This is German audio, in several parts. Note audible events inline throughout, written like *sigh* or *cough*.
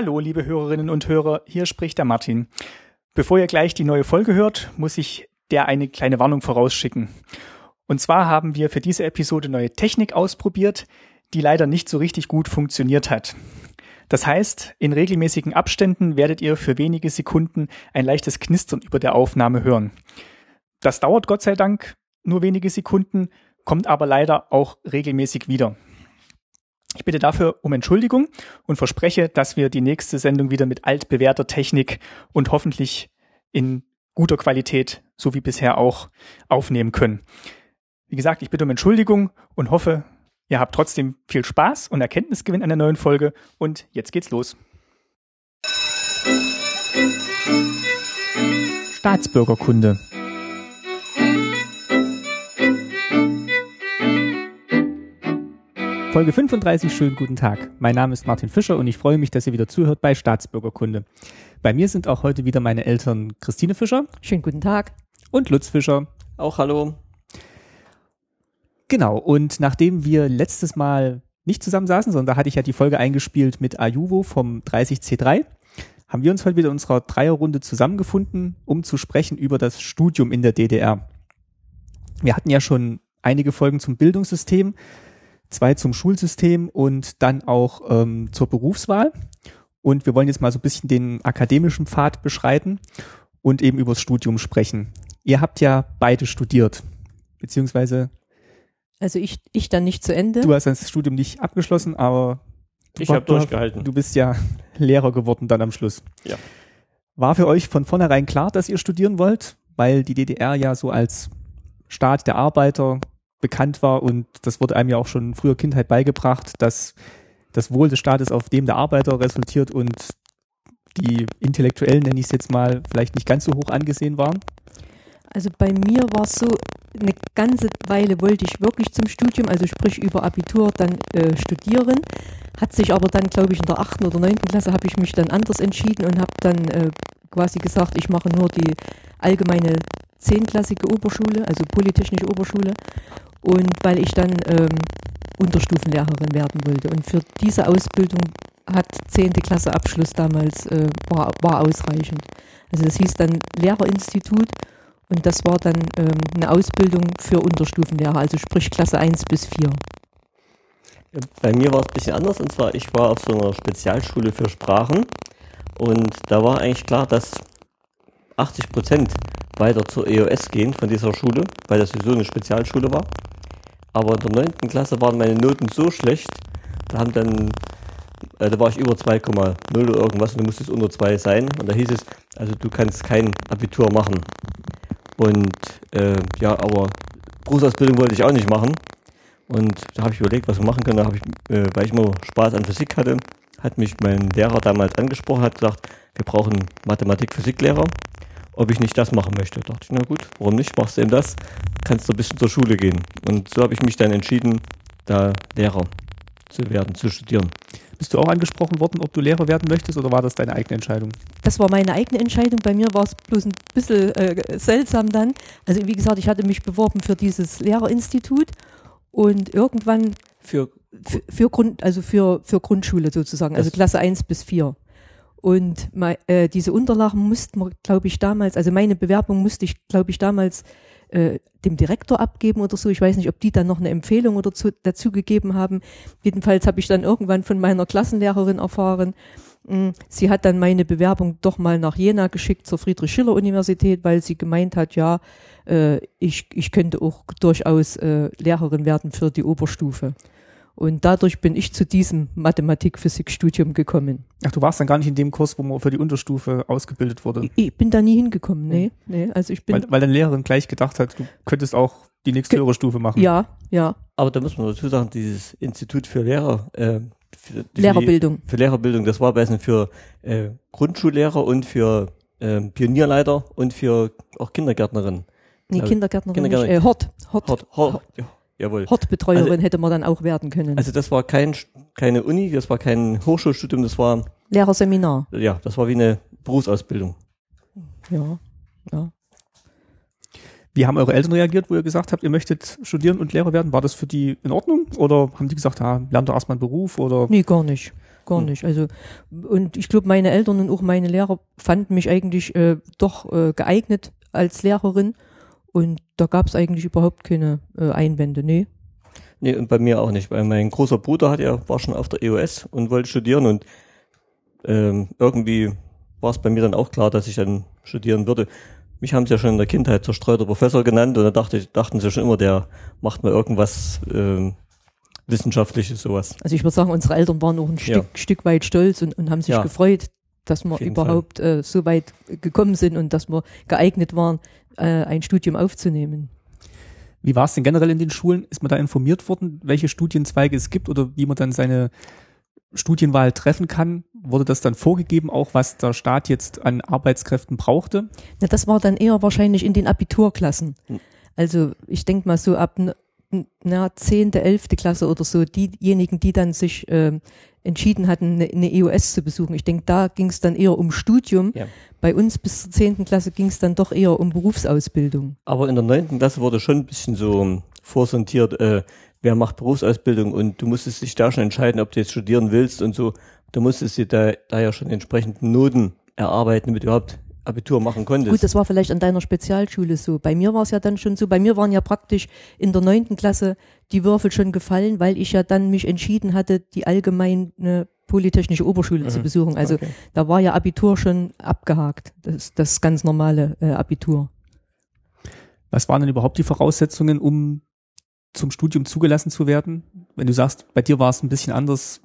Hallo, liebe Hörerinnen und Hörer, hier spricht der Martin. Bevor ihr gleich die neue Folge hört, muss ich der eine kleine Warnung vorausschicken. Und zwar haben wir für diese Episode neue Technik ausprobiert, die leider nicht so richtig gut funktioniert hat. Das heißt, in regelmäßigen Abständen werdet ihr für wenige Sekunden ein leichtes Knistern über der Aufnahme hören. Das dauert Gott sei Dank nur wenige Sekunden, kommt aber leider auch regelmäßig wieder. Ich bitte dafür um Entschuldigung und verspreche, dass wir die nächste Sendung wieder mit altbewährter Technik und hoffentlich in guter Qualität, so wie bisher auch, aufnehmen können. Wie gesagt, ich bitte um Entschuldigung und hoffe, ihr habt trotzdem viel Spaß und Erkenntnisgewinn an der neuen Folge und jetzt geht's los. Staatsbürgerkunde. Folge 35, schönen guten Tag. Mein Name ist Martin Fischer und ich freue mich, dass ihr wieder zuhört bei Staatsbürgerkunde. Bei mir sind auch heute wieder meine Eltern Christine Fischer. Schönen guten Tag. Und Lutz Fischer. Auch hallo. Genau, und nachdem wir letztes Mal nicht zusammen saßen, sondern da hatte ich ja die Folge eingespielt mit Ayuvo vom 30C3, haben wir uns heute wieder in unserer Dreierrunde zusammengefunden, um zu sprechen über das Studium in der DDR. Wir hatten ja schon einige Folgen zum Bildungssystem, zwei zum Schulsystem und dann auch ähm, zur Berufswahl. Und wir wollen jetzt mal so ein bisschen den akademischen Pfad beschreiten und eben übers Studium sprechen. Ihr habt ja beide studiert, beziehungsweise also ich, ich dann nicht zu Ende. Du hast das Studium nicht abgeschlossen, aber ich habe durchgehalten. Du bist ja *laughs* Lehrer geworden dann am Schluss. Ja. War für euch von vornherein klar, dass ihr studieren wollt, weil die DDR ja so als Staat der Arbeiter bekannt war und das wurde einem ja auch schon in früher Kindheit beigebracht, dass das Wohl des Staates auf dem der Arbeiter resultiert und die Intellektuellen, nenne ich es jetzt mal, vielleicht nicht ganz so hoch angesehen waren? Also bei mir war es so, eine ganze Weile wollte ich wirklich zum Studium, also sprich über Abitur dann äh, studieren. Hat sich aber dann, glaube ich, in der achten oder neunten Klasse habe ich mich dann anders entschieden und habe dann äh, quasi gesagt, ich mache nur die allgemeine zehnklassige Oberschule, also Polytechnische Oberschule. Und weil ich dann ähm, Unterstufenlehrerin werden wollte. Und für diese Ausbildung hat zehnte Klasse Abschluss damals äh, war, war ausreichend. Also das hieß dann Lehrerinstitut und das war dann ähm, eine Ausbildung für Unterstufenlehrer, also sprich Klasse 1 bis 4. Bei mir war es ein bisschen anders und zwar, ich war auf so einer Spezialschule für Sprachen und da war eigentlich klar, dass 80 Prozent weiter zur EOS gehen von dieser Schule, weil das sowieso eine Spezialschule war. Aber in der 9. Klasse waren meine Noten so schlecht, da haben dann, äh, da war ich über 2,0 oder irgendwas und da musste es unter 2 sein. Und da hieß es, also du kannst kein Abitur machen. Und äh, ja, aber Berufsausbildung wollte ich auch nicht machen. Und da habe ich überlegt, was wir machen können. Da habe ich, äh, weil ich immer Spaß an Physik hatte, hat mich mein Lehrer damals angesprochen, hat gesagt, wir brauchen Mathematik-Physiklehrer, ob ich nicht das machen möchte. Da dachte ich, na gut, warum nicht? Machst du eben das? Kannst du ein bisschen zur Schule gehen. Und so habe ich mich dann entschieden, da Lehrer zu werden, zu studieren. Bist du auch angesprochen worden, ob du Lehrer werden möchtest oder war das deine eigene Entscheidung? Das war meine eigene Entscheidung. Bei mir war es bloß ein bisschen äh, seltsam dann. Also wie gesagt, ich hatte mich beworben für dieses Lehrerinstitut und irgendwann für, für, für Grund, also für, für Grundschule sozusagen, also Klasse 1 bis 4. Und äh, diese Unterlagen mussten wir, glaube ich, damals, also meine Bewerbung musste ich, glaube ich, damals äh, dem Direktor abgeben oder so. Ich weiß nicht, ob die dann noch eine Empfehlung oder zu, dazu gegeben haben. Jedenfalls habe ich dann irgendwann von meiner Klassenlehrerin erfahren, hm, sie hat dann meine Bewerbung doch mal nach Jena geschickt zur Friedrich-Schiller-Universität, weil sie gemeint hat, ja, äh, ich, ich könnte auch durchaus äh, Lehrerin werden für die Oberstufe. Und dadurch bin ich zu diesem Mathematik-Physik-Studium gekommen. Ach, du warst dann gar nicht in dem Kurs, wo man für die Unterstufe ausgebildet wurde? Ich, bin da nie hingekommen, nee. nee also ich bin weil, weil deine Lehrerin gleich gedacht hat, du könntest auch die nächste höhere Stufe machen. Ja, ja. Aber da muss man dazu sagen, dieses Institut für Lehrer, äh, für, Lehrerbildung. Für Lehrerbildung, das war besser für äh, Grundschullehrer und für äh, Pionierleiter und für auch Kindergärtnerinnen. Nee, Kindergärtnerin, Kindergärtnerin. Nicht, äh, Hort. Hort. Hort. Hort. Hort. Ja. Jawohl. Hortbetreuerin also, hätte man dann auch werden können. Also das war kein, keine Uni, das war kein Hochschulstudium, das war Lehrerseminar. Ja, das war wie eine Berufsausbildung. Ja, ja. Wie haben eure Eltern reagiert, wo ihr gesagt habt, ihr möchtet studieren und Lehrer werden? War das für die in Ordnung? Oder haben die gesagt, ah, lernt doch erstmal einen Beruf? Oder? Nee, gar nicht. Gar Hm. nicht. Also, und ich glaube, meine Eltern und auch meine Lehrer fanden mich eigentlich äh, doch äh, geeignet als Lehrerin. Und da gab es eigentlich überhaupt keine äh, Einwände. Nee. Nee, und bei mir auch nicht, weil mein großer Bruder hat ja, war schon auf der EOS und wollte studieren und ähm, irgendwie war es bei mir dann auch klar, dass ich dann studieren würde. Mich haben sie ja schon in der Kindheit zerstreuter Professor genannt und da dachte ich, dachten sie schon immer, der macht mal irgendwas ähm, Wissenschaftliches, sowas. Also ich würde sagen, unsere Eltern waren auch ein Ja. Stück, Stück weit stolz und, und haben sich Ja. gefreut, dass wir überhaupt äh, so weit gekommen sind und dass wir geeignet waren, äh, ein Studium aufzunehmen. Wie war es denn generell in den Schulen? Ist man da informiert worden, welche Studienzweige es gibt oder wie man dann seine Studienwahl treffen kann? Wurde das dann vorgegeben, auch was der Staat jetzt an Arbeitskräften brauchte? Na, das war dann eher wahrscheinlich in den Abiturklassen. Hm. Also ich denke mal so ab na, 10., 11. Klasse oder so, diejenigen, die dann sich ähm, entschieden hatten, eine, eine EOS zu besuchen. Ich denke, da ging es dann eher um Studium. Ja. Bei uns bis zur 10. Klasse ging es dann doch eher um Berufsausbildung. Aber in der neunten Klasse wurde schon ein bisschen so vorsortiert, äh, wer macht Berufsausbildung und du musstest dich da schon entscheiden, ob du jetzt studieren willst und so. Du musstest dir da, da ja schon entsprechend Noten erarbeiten, damit du überhaupt Abitur machen konntest. Gut, das war vielleicht an deiner Spezialschule so. Bei mir war es ja dann schon so, bei mir waren ja praktisch in der neunten Klasse die Würfel schon gefallen, weil ich ja dann mich entschieden hatte, die allgemeine Polytechnische Oberschule zu Mhm. besuchen. Also Okay. da war ja Abitur schon abgehakt. Das, das ganz normale äh, Abitur. Was waren denn überhaupt die Voraussetzungen, um zum Studium zugelassen zu werden? Wenn du sagst, bei dir war es ein bisschen anders.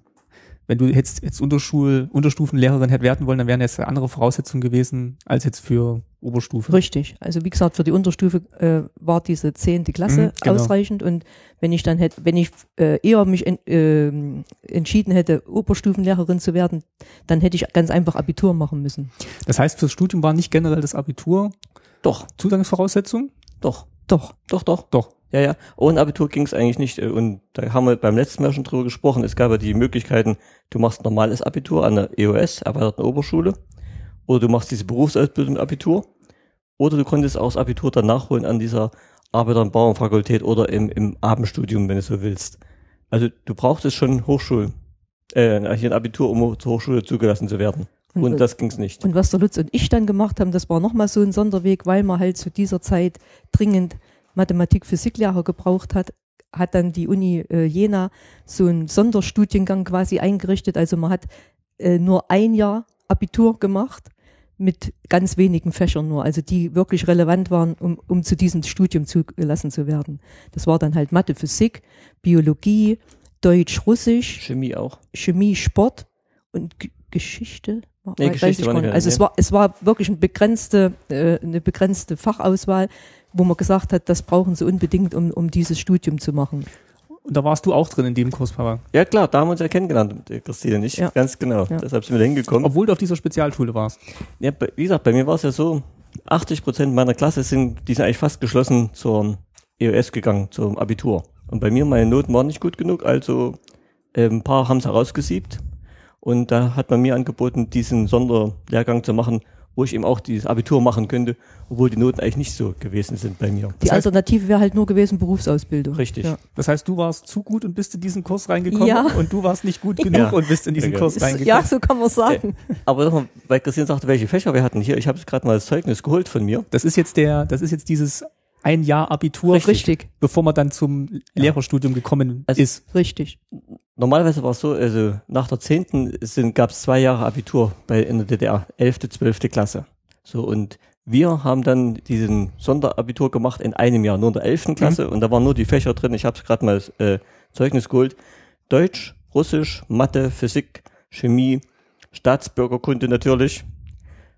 Wenn du jetzt, jetzt Unterschul, Unterstufenlehrerin hätte werden wollen, dann wären jetzt andere Voraussetzungen gewesen als jetzt für Oberstufe. Richtig. Also wie gesagt, für die Unterstufe äh, war diese zehnte Klasse Mhm, genau. ausreichend und wenn ich dann hätte, wenn ich äh, eher mich en, ähm, entschieden hätte, Oberstufenlehrerin zu werden, dann hätte ich ganz einfach Abitur machen müssen. Das heißt, fürs Studium war nicht generell das Abitur Doch, Zugangsvoraussetzung? doch, Doch. doch, doch. Doch. Ja, ja. Ohne Abitur ging es eigentlich nicht. äh, Und da haben wir beim letzten Mal schon drüber gesprochen. Es gab ja die Möglichkeiten, du machst normales Abitur an der EOS, erweiterten Oberschule, oder du machst diese Berufsausbildung Abitur, oder du konntest auch das Abitur dann nachholen an dieser Arbeiter- und Bauernfakultät oder im, im Abendstudium, wenn du so willst. Also du brauchtest schon Hochschul, äh, hier ein Abitur, um zur Hochschule zugelassen zu werden. Und- Und das ging's nicht. Und was der Lutz und ich dann gemacht haben, das war nochmal so ein Sonderweg, weil man halt zu dieser Zeit dringend Mathematik, Physiklehrer gebraucht hat, hat dann die Uni äh, Jena so einen Sonderstudiengang quasi eingerichtet. Also man hat äh, nur ein Jahr Abitur gemacht mit ganz wenigen Fächern nur, also die wirklich relevant waren, um, um zu diesem Studium zugelassen zu werden. Das war dann halt Mathe, Physik, Biologie, Deutsch, Russisch, Chemie auch. Chemie, Sport und G Geschichte. Nee, Geschichte. Also es war, es war wirklich eine begrenzte, äh, eine begrenzte Fachauswahl, wo man gesagt hat, das brauchen sie unbedingt, um, um dieses Studium zu machen. Und da warst du auch drin in dem Kurs, Papa. Ja klar, da haben wir uns ja kennengelernt, äh, Christine und ich. Ja. Ganz genau. Ja. Deshalb sind wir da hingekommen. Obwohl du auf dieser Spezialschule warst. Ja, bei- wie gesagt, bei mir war es ja so, 80 Prozent meiner Klasse sind, die sind eigentlich fast geschlossen zur EOS gegangen, zum Abitur. Und bei mir, meine Noten waren nicht gut genug, also äh, ein paar haben es herausgesiebt. Und da hat man mir angeboten, diesen Sonderlehrgang zu machen, wo ich eben auch dieses Abitur machen könnte, obwohl die Noten eigentlich nicht so gewesen sind bei mir. Die Das heißt- Alternative wäre halt nur gewesen Berufsausbildung. Richtig. Ja. Das heißt, du warst zu gut und bist in diesen Kurs reingekommen Ja. und du warst nicht gut genug Ja. und bist in diesen Okay. Kurs reingekommen. Ja, so kann man sagen. Aber nochmal, weil Christine sagte, welche Fächer wir hatten hier, ich habe gerade mal das Zeugnis geholt von mir. Das ist jetzt der, das ist jetzt dieses ein Jahr Abitur, Richtig, bevor man dann zum Lehrerstudium gekommen Also- ist. richtig. Normalerweise war es so, also nach der 10. gab es zwei Jahre Abitur bei in der DDR, 11., 12. Klasse. So, und wir haben dann diesen Sonderabitur gemacht in einem Jahr, nur in der 11. Klasse, und da waren nur die Fächer drin, ich habe gerade mal das äh, Zeugnis geholt. Deutsch, Russisch, Mathe, Physik, Chemie, Staatsbürgerkunde natürlich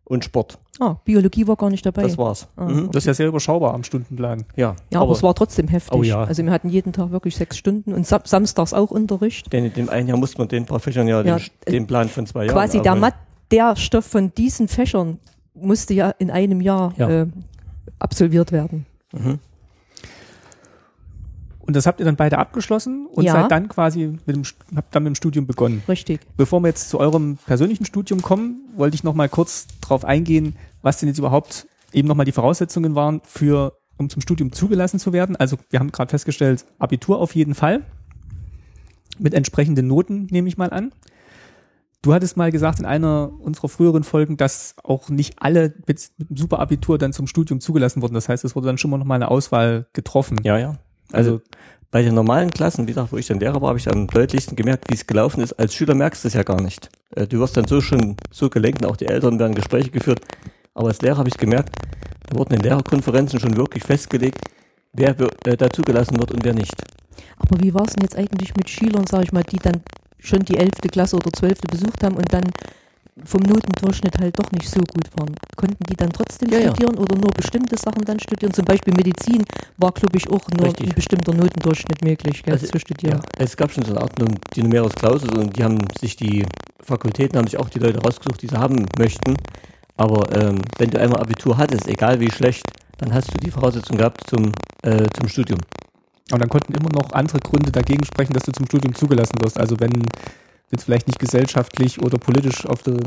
und Sport. Ah, Biologie war gar nicht dabei. Das war's. Ah, Mhm. Das ist ja sehr überschaubar am Stundenplan. Ja, ja, aber, es war trotzdem heftig. Oh ja. Also wir hatten jeden Tag wirklich sechs Stunden und sam samstags auch Unterricht. denn in dem einen Jahr musste man den paar Fächern ja, Ja, den, den Plan von zwei Jahren. Quasi der. Mat der Stoff von diesen Fächern musste ja in einem Jahr Ja. äh, absolviert werden. Mhm. Und das habt ihr dann beide abgeschlossen und Ja. seid dann quasi mit dem, habt dann mit dem Studium begonnen. Richtig. Bevor wir jetzt zu eurem persönlichen Studium kommen, wollte ich noch mal kurz drauf eingehen, was denn jetzt überhaupt eben noch mal die Voraussetzungen waren für um zum Studium zugelassen zu werden? Also wir haben gerade festgestellt, Abitur auf jeden Fall. Mit entsprechenden Noten, nehme ich mal an. Du hattest mal gesagt in einer unserer früheren Folgen, dass auch nicht alle mit, mit einem Superabitur dann zum Studium zugelassen wurden. Das heißt, es wurde dann schon mal noch mal eine Auswahl getroffen. Ja, ja. Also, bei den normalen Klassen, wie gesagt, wo ich dann Lehrer war, habe ich am deutlichsten gemerkt, wie es gelaufen ist. Als Schüler merkst du es ja gar nicht. Äh, Du wirst dann so schon so gelenkt und auch die Eltern werden Gespräche geführt. Aber als Lehrer habe ich gemerkt, da wurden in Lehrerkonferenzen schon wirklich festgelegt, wer äh, da zugelassen wird und wer nicht. Aber wie war es denn jetzt eigentlich mit Schülern, sage ich mal, die dann schon die 11. Klasse oder 12. besucht haben und dann vom Notendurchschnitt halt doch nicht so gut waren? Konnten die dann trotzdem Ja, ja. studieren oder nur bestimmte Sachen dann studieren? Zum Beispiel Medizin war, glaube ich, auch nur Richtig. ein bestimmter Notendurchschnitt möglich gell, Also, zu studieren. Ja, es gab schon so eine Art die Numerus Clausus und die haben sich die Fakultäten haben sich auch die Leute rausgesucht, die sie haben möchten. Aber ähm, wenn du einmal Abitur hattest, egal wie schlecht, dann hast du die Voraussetzung gehabt zum, äh, zum Studium. Und dann konnten immer noch andere Gründe dagegen sprechen, dass du zum Studium zugelassen wirst. Also wenn du jetzt vielleicht nicht gesellschaftlich oder politisch auf der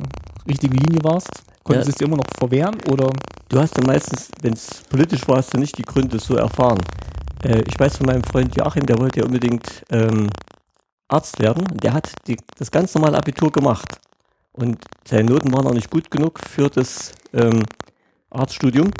richtigen Linie warst, konntest du Ja. es dir immer noch verwehren oder Du hast dann meistens, wenn es politisch war, hast du nicht die Gründe so erfahren. Äh, ich weiß von meinem Freund Joachim, der wollte ja unbedingt ähm, Arzt werden. Der hat die, das ganz normale Abitur gemacht. Und seine Noten waren auch nicht gut genug für das ähm, Arztstudium.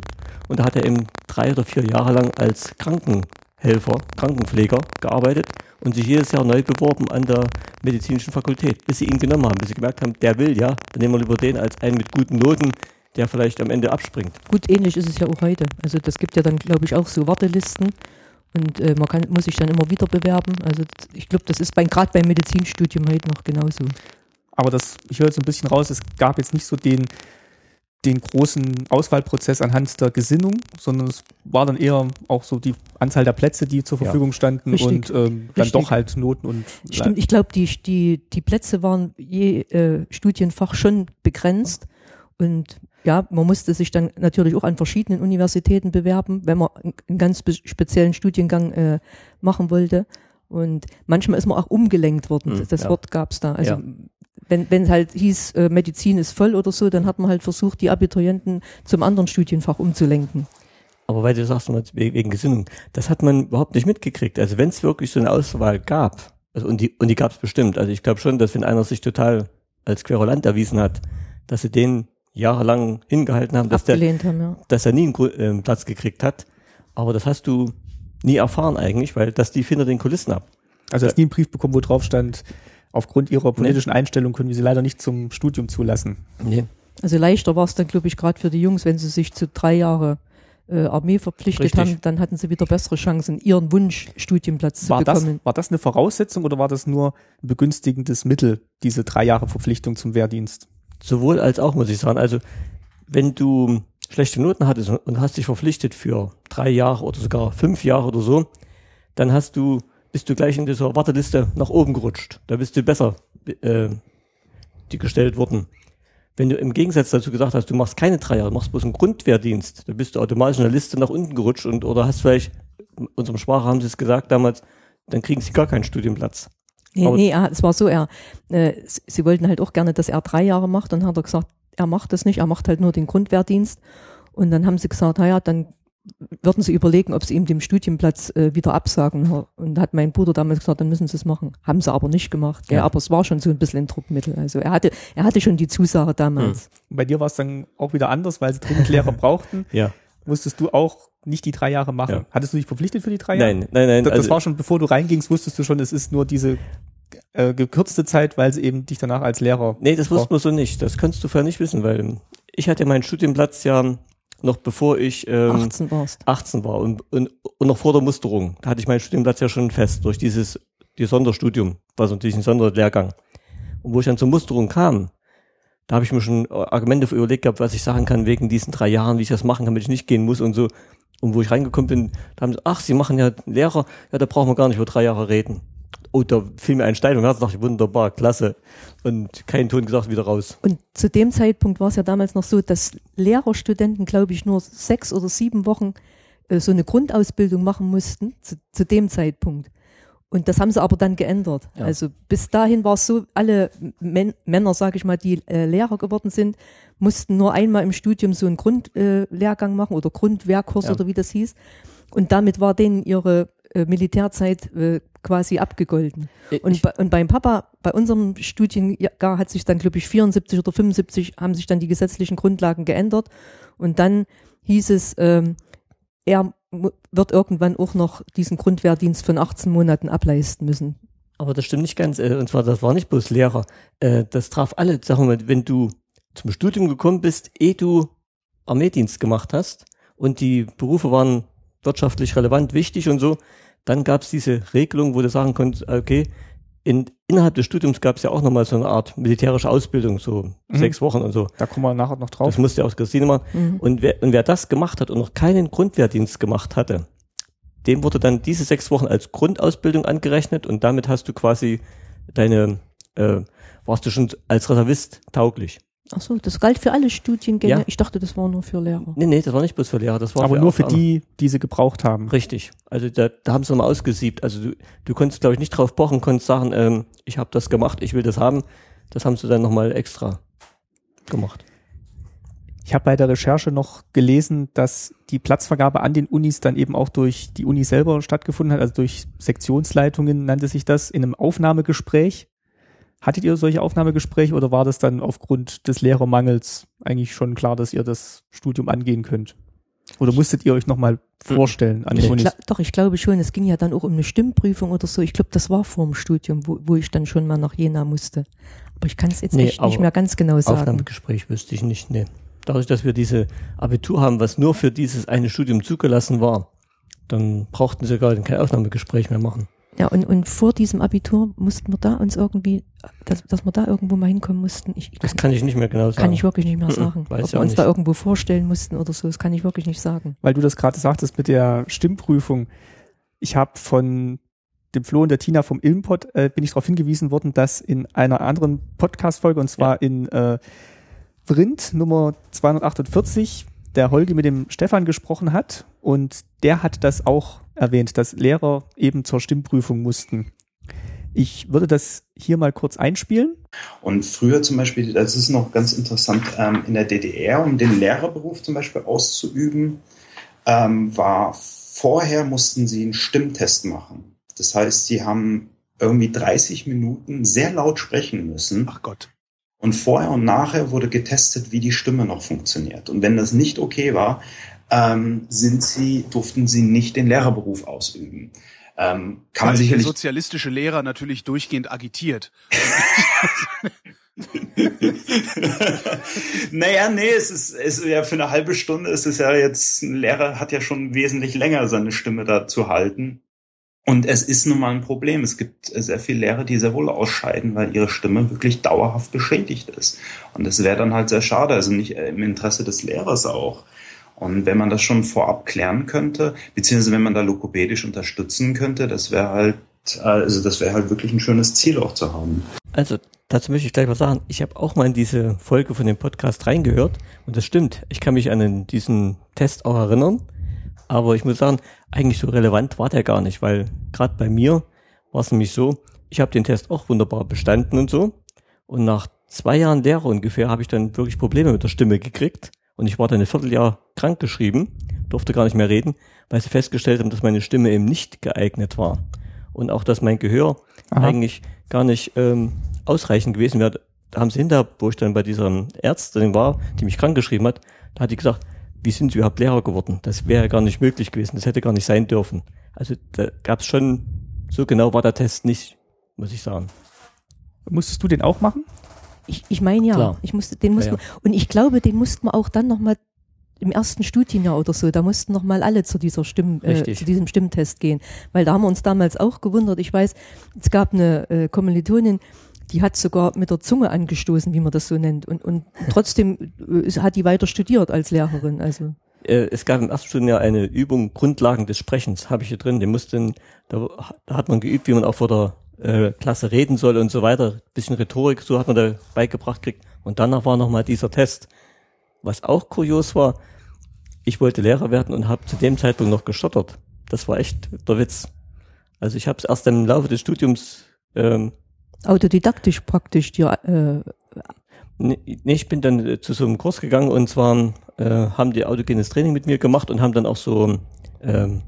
Und da hat er eben drei oder vier Jahre lang als Krankenhelfer, Krankenpfleger gearbeitet und sich jedes Jahr neu beworben an der medizinischen Fakultät, bis sie ihn genommen haben, bis sie gemerkt haben, der will ja, dann nehmen wir lieber den als einen mit guten Noten, der vielleicht am Ende abspringt. Gut, ähnlich ist es ja auch heute. Also das gibt ja dann, glaube ich, auch so Wartelisten und äh, man kann, muss sich dann immer wieder bewerben. Also ich glaube, das ist bei, gerade beim Medizinstudium heute noch genauso. aber das, ich höre jetzt ein bisschen raus, es gab jetzt nicht so den, den großen Auswahlprozess anhand der Gesinnung, sondern es war dann eher auch so die Anzahl der Plätze, die zur Ja. Verfügung standen Richtig. und ähm, dann Richtig. doch halt Noten und Stimmt, ich glaube, die, die, die Plätze waren je äh, Studienfach schon begrenzt. Und ja, man musste sich dann natürlich auch an verschiedenen Universitäten bewerben, wenn man einen- ganz speziellen Studiengang äh, machen wollte. Und manchmal ist man auch umgelenkt worden. Hm, das ja. Wort gab es da. Also Ja. Wenn wenn es halt hieß, äh, Medizin ist voll oder so, dann hat man halt versucht, die Abiturienten zum anderen Studienfach umzulenken. Aber weil du sagst, wegen Gesinnung, das hat man überhaupt nicht mitgekriegt. Also wenn es wirklich so eine Auswahl gab, also und die, und die gab es bestimmt. Also ich glaube schon, dass wenn einer sich total als Querulant erwiesen hat, dass sie den jahrelang hingehalten haben, dass der, Abgelehnt haben, ja. dass er nie einen Gru- äh, Platz gekriegt hat. Aber das hast du nie erfahren eigentlich, weil das lief hinter den Kulissen ab. Also hast nie einen Brief bekommen, wo drauf stand, aufgrund ihrer politischen Einstellung können wir sie leider nicht zum Studium zulassen. Nee. Also leichter war es dann, glaube ich, gerade für die Jungs, wenn sie sich zu drei Jahre äh, Armee verpflichtet Richtig. haben, dann hatten sie wieder bessere Chancen, ihren Wunschstudienplatz zu War das, bekommen. war das eine Voraussetzung oder war das nur ein begünstigendes Mittel, diese drei Jahre Verpflichtung zum Wehrdienst? Sowohl als auch, muss ich sagen. Also, wenn du schlechte Noten hattest und hast dich verpflichtet für drei Jahre oder sogar fünf Jahre oder so, dann hast du, bist du gleich in dieser Warteliste nach oben gerutscht. Da bist du besser äh, die gestellt worden. Wenn du im Gegensatz dazu gesagt hast, du machst keine drei Jahre, du machst bloß einen Grundwehrdienst, dann bist du automatisch in der Liste nach unten gerutscht und oder hast vielleicht, in unserem Sprache haben sie es gesagt damals, dann kriegen sie gar keinen Studienplatz. Nee, Aber- nee, er, es war so, er, äh, sie wollten halt auch gerne, dass er drei Jahre macht und dann hat er gesagt, er macht das nicht, er macht halt nur den Grundwehrdienst. Und dann haben sie gesagt, naja, dann würden sie überlegen, ob sie ihm den Studienplatz äh, wieder absagen. Und hat mein Bruder damals gesagt, dann müssen sie es machen. Haben sie aber nicht gemacht. Ja. Ja. aber es war schon so ein bisschen ein Druckmittel. Also er hatte, er hatte schon die Zusage damals. Und bei dir war es dann auch wieder anders, weil sie dringend Lehrer brauchten. Ja. Musstest du auch nicht die drei Jahre machen. Ja. Hattest du dich verpflichtet für die drei Jahre? Nein, nein, nein. Das, das also- war schon, bevor du reingingst, wusstest du schon, es ist nur diese äh, gekürzte Zeit, weil sie eben dich danach als Lehrer. Nee, das wusste man so nicht. Das kannst du vorher nicht wissen, weil ich hatte meinen Studienplatz ja noch bevor ich ähm, 18 warst. 18 war und, und, und noch vor der Musterung. Da hatte ich meinen Studienplatz ja schon fest durch dieses die Sonderstudium, war so natürlich ein Sonderlehrgang. Und wo ich dann zur Musterung kam, da habe ich mir schon Argumente überlegt gehabt, was ich sagen kann wegen diesen drei Jahren, wie ich das machen kann, damit ich nicht gehen muss und so. Und wo ich reingekommen bin, da haben sie, ach, Sie machen ja Lehrer, ja, da brauchen wir gar nicht über drei Jahre reden. Oh, da fiel mir ein Stein und Herz, dachte ich, wunderbar, klasse. Und kein Ton gesagt, wieder raus. Und zu dem Zeitpunkt war es ja damals noch so, dass Lehrerstudenten, glaube ich, nur sechs oder sieben Wochen äh, so eine Grundausbildung machen mussten, zu, zu dem Zeitpunkt. Und das haben sie aber dann geändert. Ja. Also bis dahin war es so, alle Män Männer, sage ich mal, die äh, Lehrer geworden sind, mussten nur einmal im Studium so einen Grundlehrgang äh, machen oder Grundwehrkurs Ja. oder wie das hieß. Und damit war denen ihre äh, Militärzeit äh, quasi abgegolten. Und, Ich- bei, und beim Papa, bei unserem Studienjahr hat sich dann, glaube ich, 74 oder 75 haben sich dann die gesetzlichen Grundlagen geändert. Und dann hieß es, ähm, er wird irgendwann auch noch diesen Grundwehrdienst von 18 Monaten ableisten müssen. Aber das stimmt nicht ganz. äh, Und zwar, das war nicht bloß Lehrer. Äh, Das traf alle. Sagen wir mal, wenn du zum Studium gekommen bist, ehe du Armeedienst gemacht hast und die Berufe waren wirtschaftlich relevant, wichtig und so, dann gab es diese Regelung, wo du sagen konntest, okay, in, innerhalb des Studiums gab es ja auch nochmal so eine Art militärische Ausbildung, so Mhm. sechs Wochen und so. Da kommen wir nachher noch drauf. Das musste ja aus Christine machen. Mhm. Und wer, und wer das gemacht hat und noch keinen Grundwehrdienst gemacht hatte, dem wurde dann diese sechs Wochen als Grundausbildung angerechnet und damit hast du quasi deine, äh, warst du schon als Reservist tauglich. Ach so, das galt für alle Studiengänge. Ja. Ich dachte, das war nur für Lehrer. Nee, nee, das war nicht bloß für Lehrer, das war Aber nur für die, die sie gebraucht haben. Richtig. Also da, da haben sie nochmal ausgesiebt. Also du, du konntest, glaube ich, nicht drauf pochen, konntest sagen, ähm, ich habe das gemacht, ich will das haben. Das haben sie dann nochmal extra gemacht. Ich habe bei der Recherche noch gelesen, dass die Platzvergabe an den Unis dann eben auch durch die Uni selber stattgefunden hat, also durch Sektionsleitungen nannte sich das, in einem Aufnahmegespräch. Hattet ihr solche Aufnahmegespräche oder war das dann aufgrund des Lehrermangels eigentlich schon klar, dass ihr das Studium angehen könnt? Oder musstet ihr euch nochmal vorstellen an den Ich doch, ich glaube schon, es ging ja dann auch um eine Stimmprüfung oder so. Ich glaube, das war vor dem Studium, wo, wo ich dann schon mal nach Jena musste. Aber ich kann es jetzt Nee, echt nicht mehr ganz genau sagen. Aufnahmegespräch wüsste ich nicht, nee. Dadurch, dass wir diese Abitur haben, was nur für dieses eine Studium zugelassen war, dann brauchten sie gar kein Aufnahmegespräch mehr machen. Ja, und, und vor diesem Abitur mussten wir da uns irgendwie, dass, dass wir da irgendwo mal hinkommen mussten. Ich, Das kann ich nicht mehr genau sagen. kann ich wirklich nicht mehr sagen. weiß Ob ich wir uns nicht. da irgendwo vorstellen mussten oder so, das kann ich wirklich nicht sagen. Weil du das gerade sagtest mit der Stimmprüfung. Ich habe von dem Flo und der Tina vom Ilmpod äh, bin ich darauf hingewiesen worden, dass in einer anderen Podcast-Folge, und zwar in äh, Vrind Nummer 248, der Holgi mit dem Stefan gesprochen hat und der hat das auch erwähnt, dass Lehrer eben zur Stimmprüfung mussten. Ich würde das hier mal kurz einspielen. Und früher zum Beispiel, das ist noch ganz interessant, ähm, in der DDR, um den Lehrerberuf zum Beispiel auszuüben, ähm, war vorher mussten sie einen Stimmtest machen. Das heißt, sie haben irgendwie 30 Minuten sehr laut sprechen müssen. Ach Gott. Und vorher und nachher wurde getestet, wie die Stimme noch funktioniert. Und wenn das nicht okay war, ähm, sind sie, durften sie nicht den Lehrerberuf ausüben. Ähm, kann man Weil sicherlich der sozialistische Lehrer natürlich durchgehend agitiert. *laughs* naja, nee, es ist, es ist ja für eine halbe Stunde ist es ja jetzt, ein Lehrer hat ja schon wesentlich länger seine Stimme da zu halten. Und es ist nun mal ein Problem. Es gibt sehr viele Lehrer, die sehr wohl ausscheiden, weil ihre Stimme wirklich dauerhaft beschädigt ist. Und das wäre dann halt sehr schade, also nicht im Interesse des Lehrers auch. Und wenn man das schon vorab klären könnte, beziehungsweise wenn man da lokopädisch unterstützen könnte, das wäre halt, also das wäre halt wirklich ein schönes Ziel auch zu haben. Also dazu möchte ich gleich was sagen. Ich habe auch mal in diese Folge von dem Podcast reingehört und das stimmt. Ich kann mich an diesen Test auch erinnern, aber ich muss sagen, eigentlich so relevant war der gar nicht, weil gerade bei mir war es nämlich so, ich habe den Test auch wunderbar bestanden und so und nach zwei Jahren Lehre ungefähr habe ich dann wirklich Probleme mit der Stimme gekriegt und ich war dann ein Vierteljahr krankgeschrieben, durfte gar nicht mehr reden, weil sie festgestellt haben, dass meine Stimme eben nicht geeignet war und auch, dass mein Gehör Aha. eigentlich gar nicht ähm, ausreichend gewesen wäre. Da haben sie hinter, wo ich dann bei dieser Ärztin war, die mich krank geschrieben hat, da hat die gesagt, wie sind Sie überhaupt Lehrer geworden? Das wäre gar nicht möglich gewesen, das hätte gar nicht sein dürfen. Also da gab es schon, so genau war der Test nicht, muss ich sagen. Musstest du den auch machen? Ich, ich meine ja, Klar. ich musste, den musste Ja, man, und ich glaube, den mussten wir auch dann nochmal im ersten Studienjahr oder so, da mussten noch mal alle zu dieser Stimm, äh, zu diesem Stimmtest gehen, weil da haben wir uns damals auch gewundert. Ich weiß, es gab eine äh, Kommilitonin, die hat sogar mit der Zunge angestoßen, wie man das so nennt, und, und *laughs* trotzdem äh, hat die weiter studiert als Lehrerin. Also Äh, es gab im ersten Studienjahr eine Übung Grundlagen des Sprechens, habe ich hier drin. Den mussten, da, da hat man geübt, wie man auch vor der äh, Klasse reden soll und so weiter. Bisschen Rhetorik, so hat man da beigebracht kriegt. Und danach war nochmal dieser Test. Was auch kurios war, ich wollte Lehrer werden und habe zu dem Zeitpunkt noch gestottert. Das war echt der Witz. Also ich habe es erst im Laufe des Studiums ähm, Autodidaktisch praktisch dir, äh, Nee, ich bin dann äh, zu so einem Kurs gegangen und zwar äh, haben die autogenes Training mit mir gemacht und haben dann auch so ähm,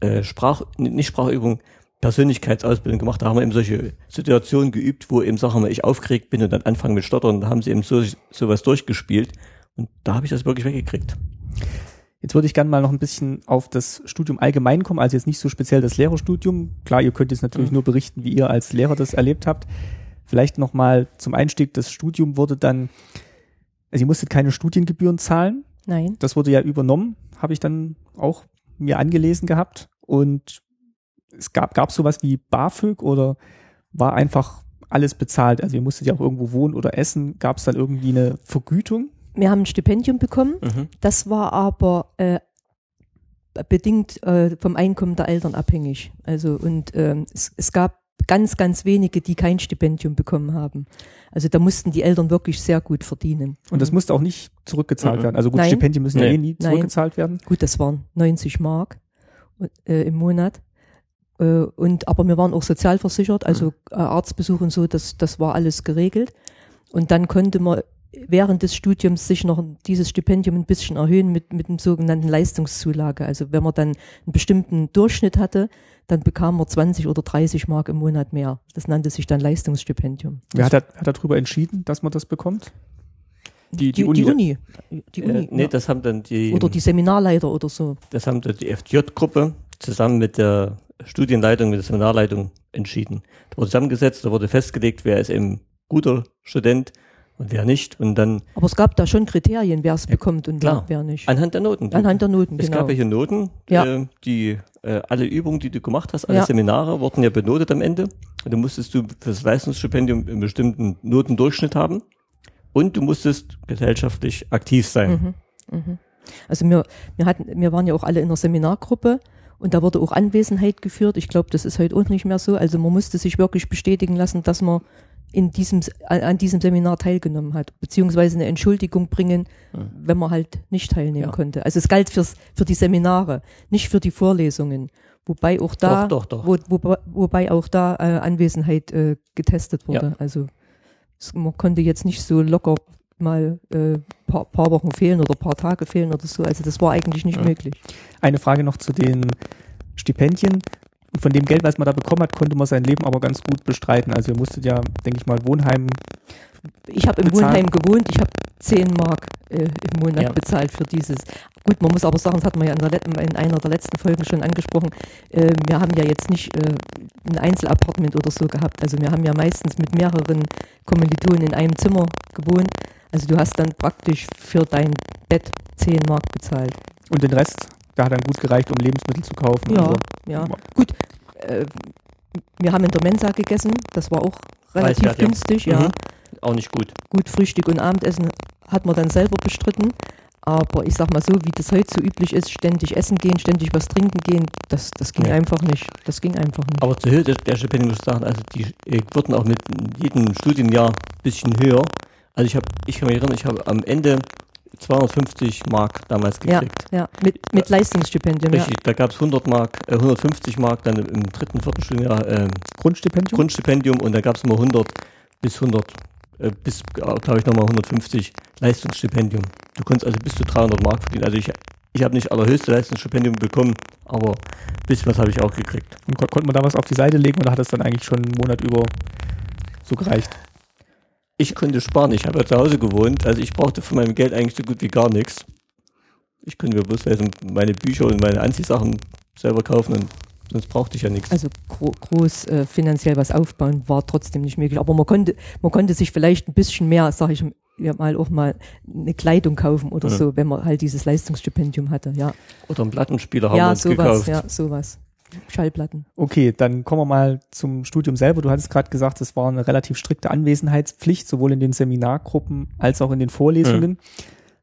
äh, Sprach, nicht Sprachübung, Persönlichkeitsausbildung gemacht. Da haben wir eben solche Situationen geübt, wo eben Sachen, ich aufgeregt bin und dann anfangen mit Stottern, da haben sie eben so sowas durchgespielt und da habe ich das wirklich weggekriegt. Jetzt würde ich gerne mal noch ein bisschen auf das Studium allgemein kommen, also jetzt nicht so speziell das Lehrerstudium. Klar, ihr könnt jetzt natürlich Mhm. nur berichten, wie ihr als Lehrer das erlebt habt. Vielleicht noch mal zum Einstieg, das Studium wurde dann, also ihr musstet keine Studiengebühren zahlen. nein. Das wurde ja übernommen, habe ich dann auch mir angelesen gehabt. Und es gab, gab sowas wie BAföG oder war einfach alles bezahlt? Also ihr musstet ja auch irgendwo wohnen oder essen. Gab es dann irgendwie eine Vergütung? Wir haben ein Stipendium bekommen. Mhm. Das war aber äh, bedingt äh, vom Einkommen der Eltern abhängig. Also und ähm, es, es gab ganz, ganz wenige, die kein Stipendium bekommen haben. Also da mussten die Eltern wirklich sehr gut verdienen. Und das musste auch nicht zurückgezahlt Mhm. werden. Also gut, Nein. Stipendien müssen ja Nee. eh nie Nein. zurückgezahlt werden. Gut, das waren 90 Mark äh, im Monat. Äh, und aber wir waren auch sozialversichert, also äh, Arztbesuch und so, das, das war alles geregelt. Und dann konnte man während des Studiums sich noch dieses Stipendium ein bisschen erhöhen mit, mit dem sogenannten Leistungszulage. Also wenn man dann einen bestimmten Durchschnitt hatte, dann bekam man 20 oder 30 Mark im Monat mehr. Das nannte sich dann Leistungsstipendium. Wer hat, hat darüber entschieden, dass man das bekommt? Die, die, Uni. Die Uni. Die Uni Äh, nee, ja. das haben dann die, oder die Seminarleiter oder so. das haben dann die FJ-Gruppe zusammen mit der Studienleitung, mit der Seminarleitung entschieden. Da wurde zusammengesetzt, da wurde festgelegt, wer ist eben guter Student und wer nicht. Und dann Aber es gab da schon Kriterien, wer es bekommt und klar. wer, wer nicht. anhand der Noten. Anhand der Noten, Es genau. gab ja hier Noten, Ja. äh, die äh, alle Übungen, die du gemacht hast, alle Ja. Seminare wurden ja benotet am Ende. Und dann musstest du für das Leistungsstipendium einen bestimmten Notendurchschnitt haben. Und du musstest gesellschaftlich aktiv sein. Mhm, mhm. Also wir, wir hatten, wir waren ja auch alle in einer Seminargruppe und da wurde auch Anwesenheit geführt. Ich glaube, das ist heute auch nicht mehr so. Also man musste sich wirklich bestätigen lassen, dass man in diesem, an diesem Seminar teilgenommen hat, beziehungsweise eine Entschuldigung bringen, wenn man halt nicht teilnehmen Ja. konnte. Also es galt fürs, für die Seminare, nicht für die Vorlesungen. Wobei auch da, Doch, doch, doch. Wo, wo, wobei auch da äh, Anwesenheit äh, getestet wurde. Ja. Also es, man konnte jetzt nicht so locker mal äh, paar, paar Wochen fehlen oder paar Tage fehlen oder so. Also das war eigentlich nicht Ja. möglich. Eine Frage noch zu den Stipendien. Von dem Geld, was man da bekommen hat, konnte man sein Leben aber ganz gut bestreiten. Also ihr musstet ja, denke ich mal, Wohnheim. Ich habe im. Wohnheim gewohnt, ich habe 10 Mark äh, im Monat Ja. bezahlt für dieses. Gut, man muss aber sagen, das hat man ja in, der, in einer der letzten Folgen schon angesprochen, äh, wir haben ja jetzt nicht äh, ein Einzelapartment oder so gehabt. Also wir haben ja meistens mit mehreren Kommilitonen in einem Zimmer gewohnt. Also du hast dann praktisch für dein Bett 10 Mark bezahlt. Und den Rest, da hat dann gut gereicht, um Lebensmittel zu kaufen. Ja, Also, ja. Gut, äh, wir haben in der Mensa gegessen, das war auch relativ Preiswert, ja. günstig, ja. Mhm. Auch nicht gut. Gut, Frühstück und Abendessen hat man dann selber bestritten. Aber ich sag mal so, wie das heute so üblich ist, ständig essen gehen, ständig was trinken gehen, das, das ging Nee. einfach nicht. Das ging einfach nicht. Aber zur Höhe der, der Stipendien muss ich sagen, also die äh, wurden auch mit jedem Studienjahr ein bisschen höher. Also ich habe, ich kann mich erinnern, ich habe am Ende 250 Mark damals ja, gekriegt. ja, mit, mit Leistungsstipendium, ja. Richtig, da gab es 100 Mark, äh, 150 Mark dann im dritten, vierten Studienjahr äh, Grundstipendium? Grundstipendium und da gab es immer 100 bis 100, äh, bis, glaube ich, nochmal 150 Leistungsstipendium. Du konntest also bis zu 300 Mark verdienen. Also ich, ich habe nicht allerhöchste Leistungsstipendium bekommen, aber ein bisschen was habe ich auch gekriegt. Und kon konnte man da was auf die Seite legen oder hat das dann eigentlich schon einen Monat über so gereicht? Ich konnte sparen, ich habe ja zu Hause gewohnt, also ich brauchte von meinem Geld eigentlich so gut wie gar nichts. Ich konnte mir bloß also meine Bücher und meine Anziehsachen selber kaufen und sonst brauchte ich ja nichts. Also gro groß äh, finanziell was aufbauen war trotzdem nicht möglich. Aber man konnte, man konnte sich vielleicht ein bisschen mehr, sage ich mal, auch mal eine Kleidung kaufen oder Ja. so, wenn man halt dieses Leistungsstipendium hatte. Ja, Oder einen Plattenspieler haben wir ja uns sowas, gekauft. ja, sowas. Schallplatten. Okay, dann kommen wir mal zum Studium selber. Du hattest gerade gesagt, es war eine relativ strikte Anwesenheitspflicht, sowohl in den Seminargruppen als auch in den Vorlesungen.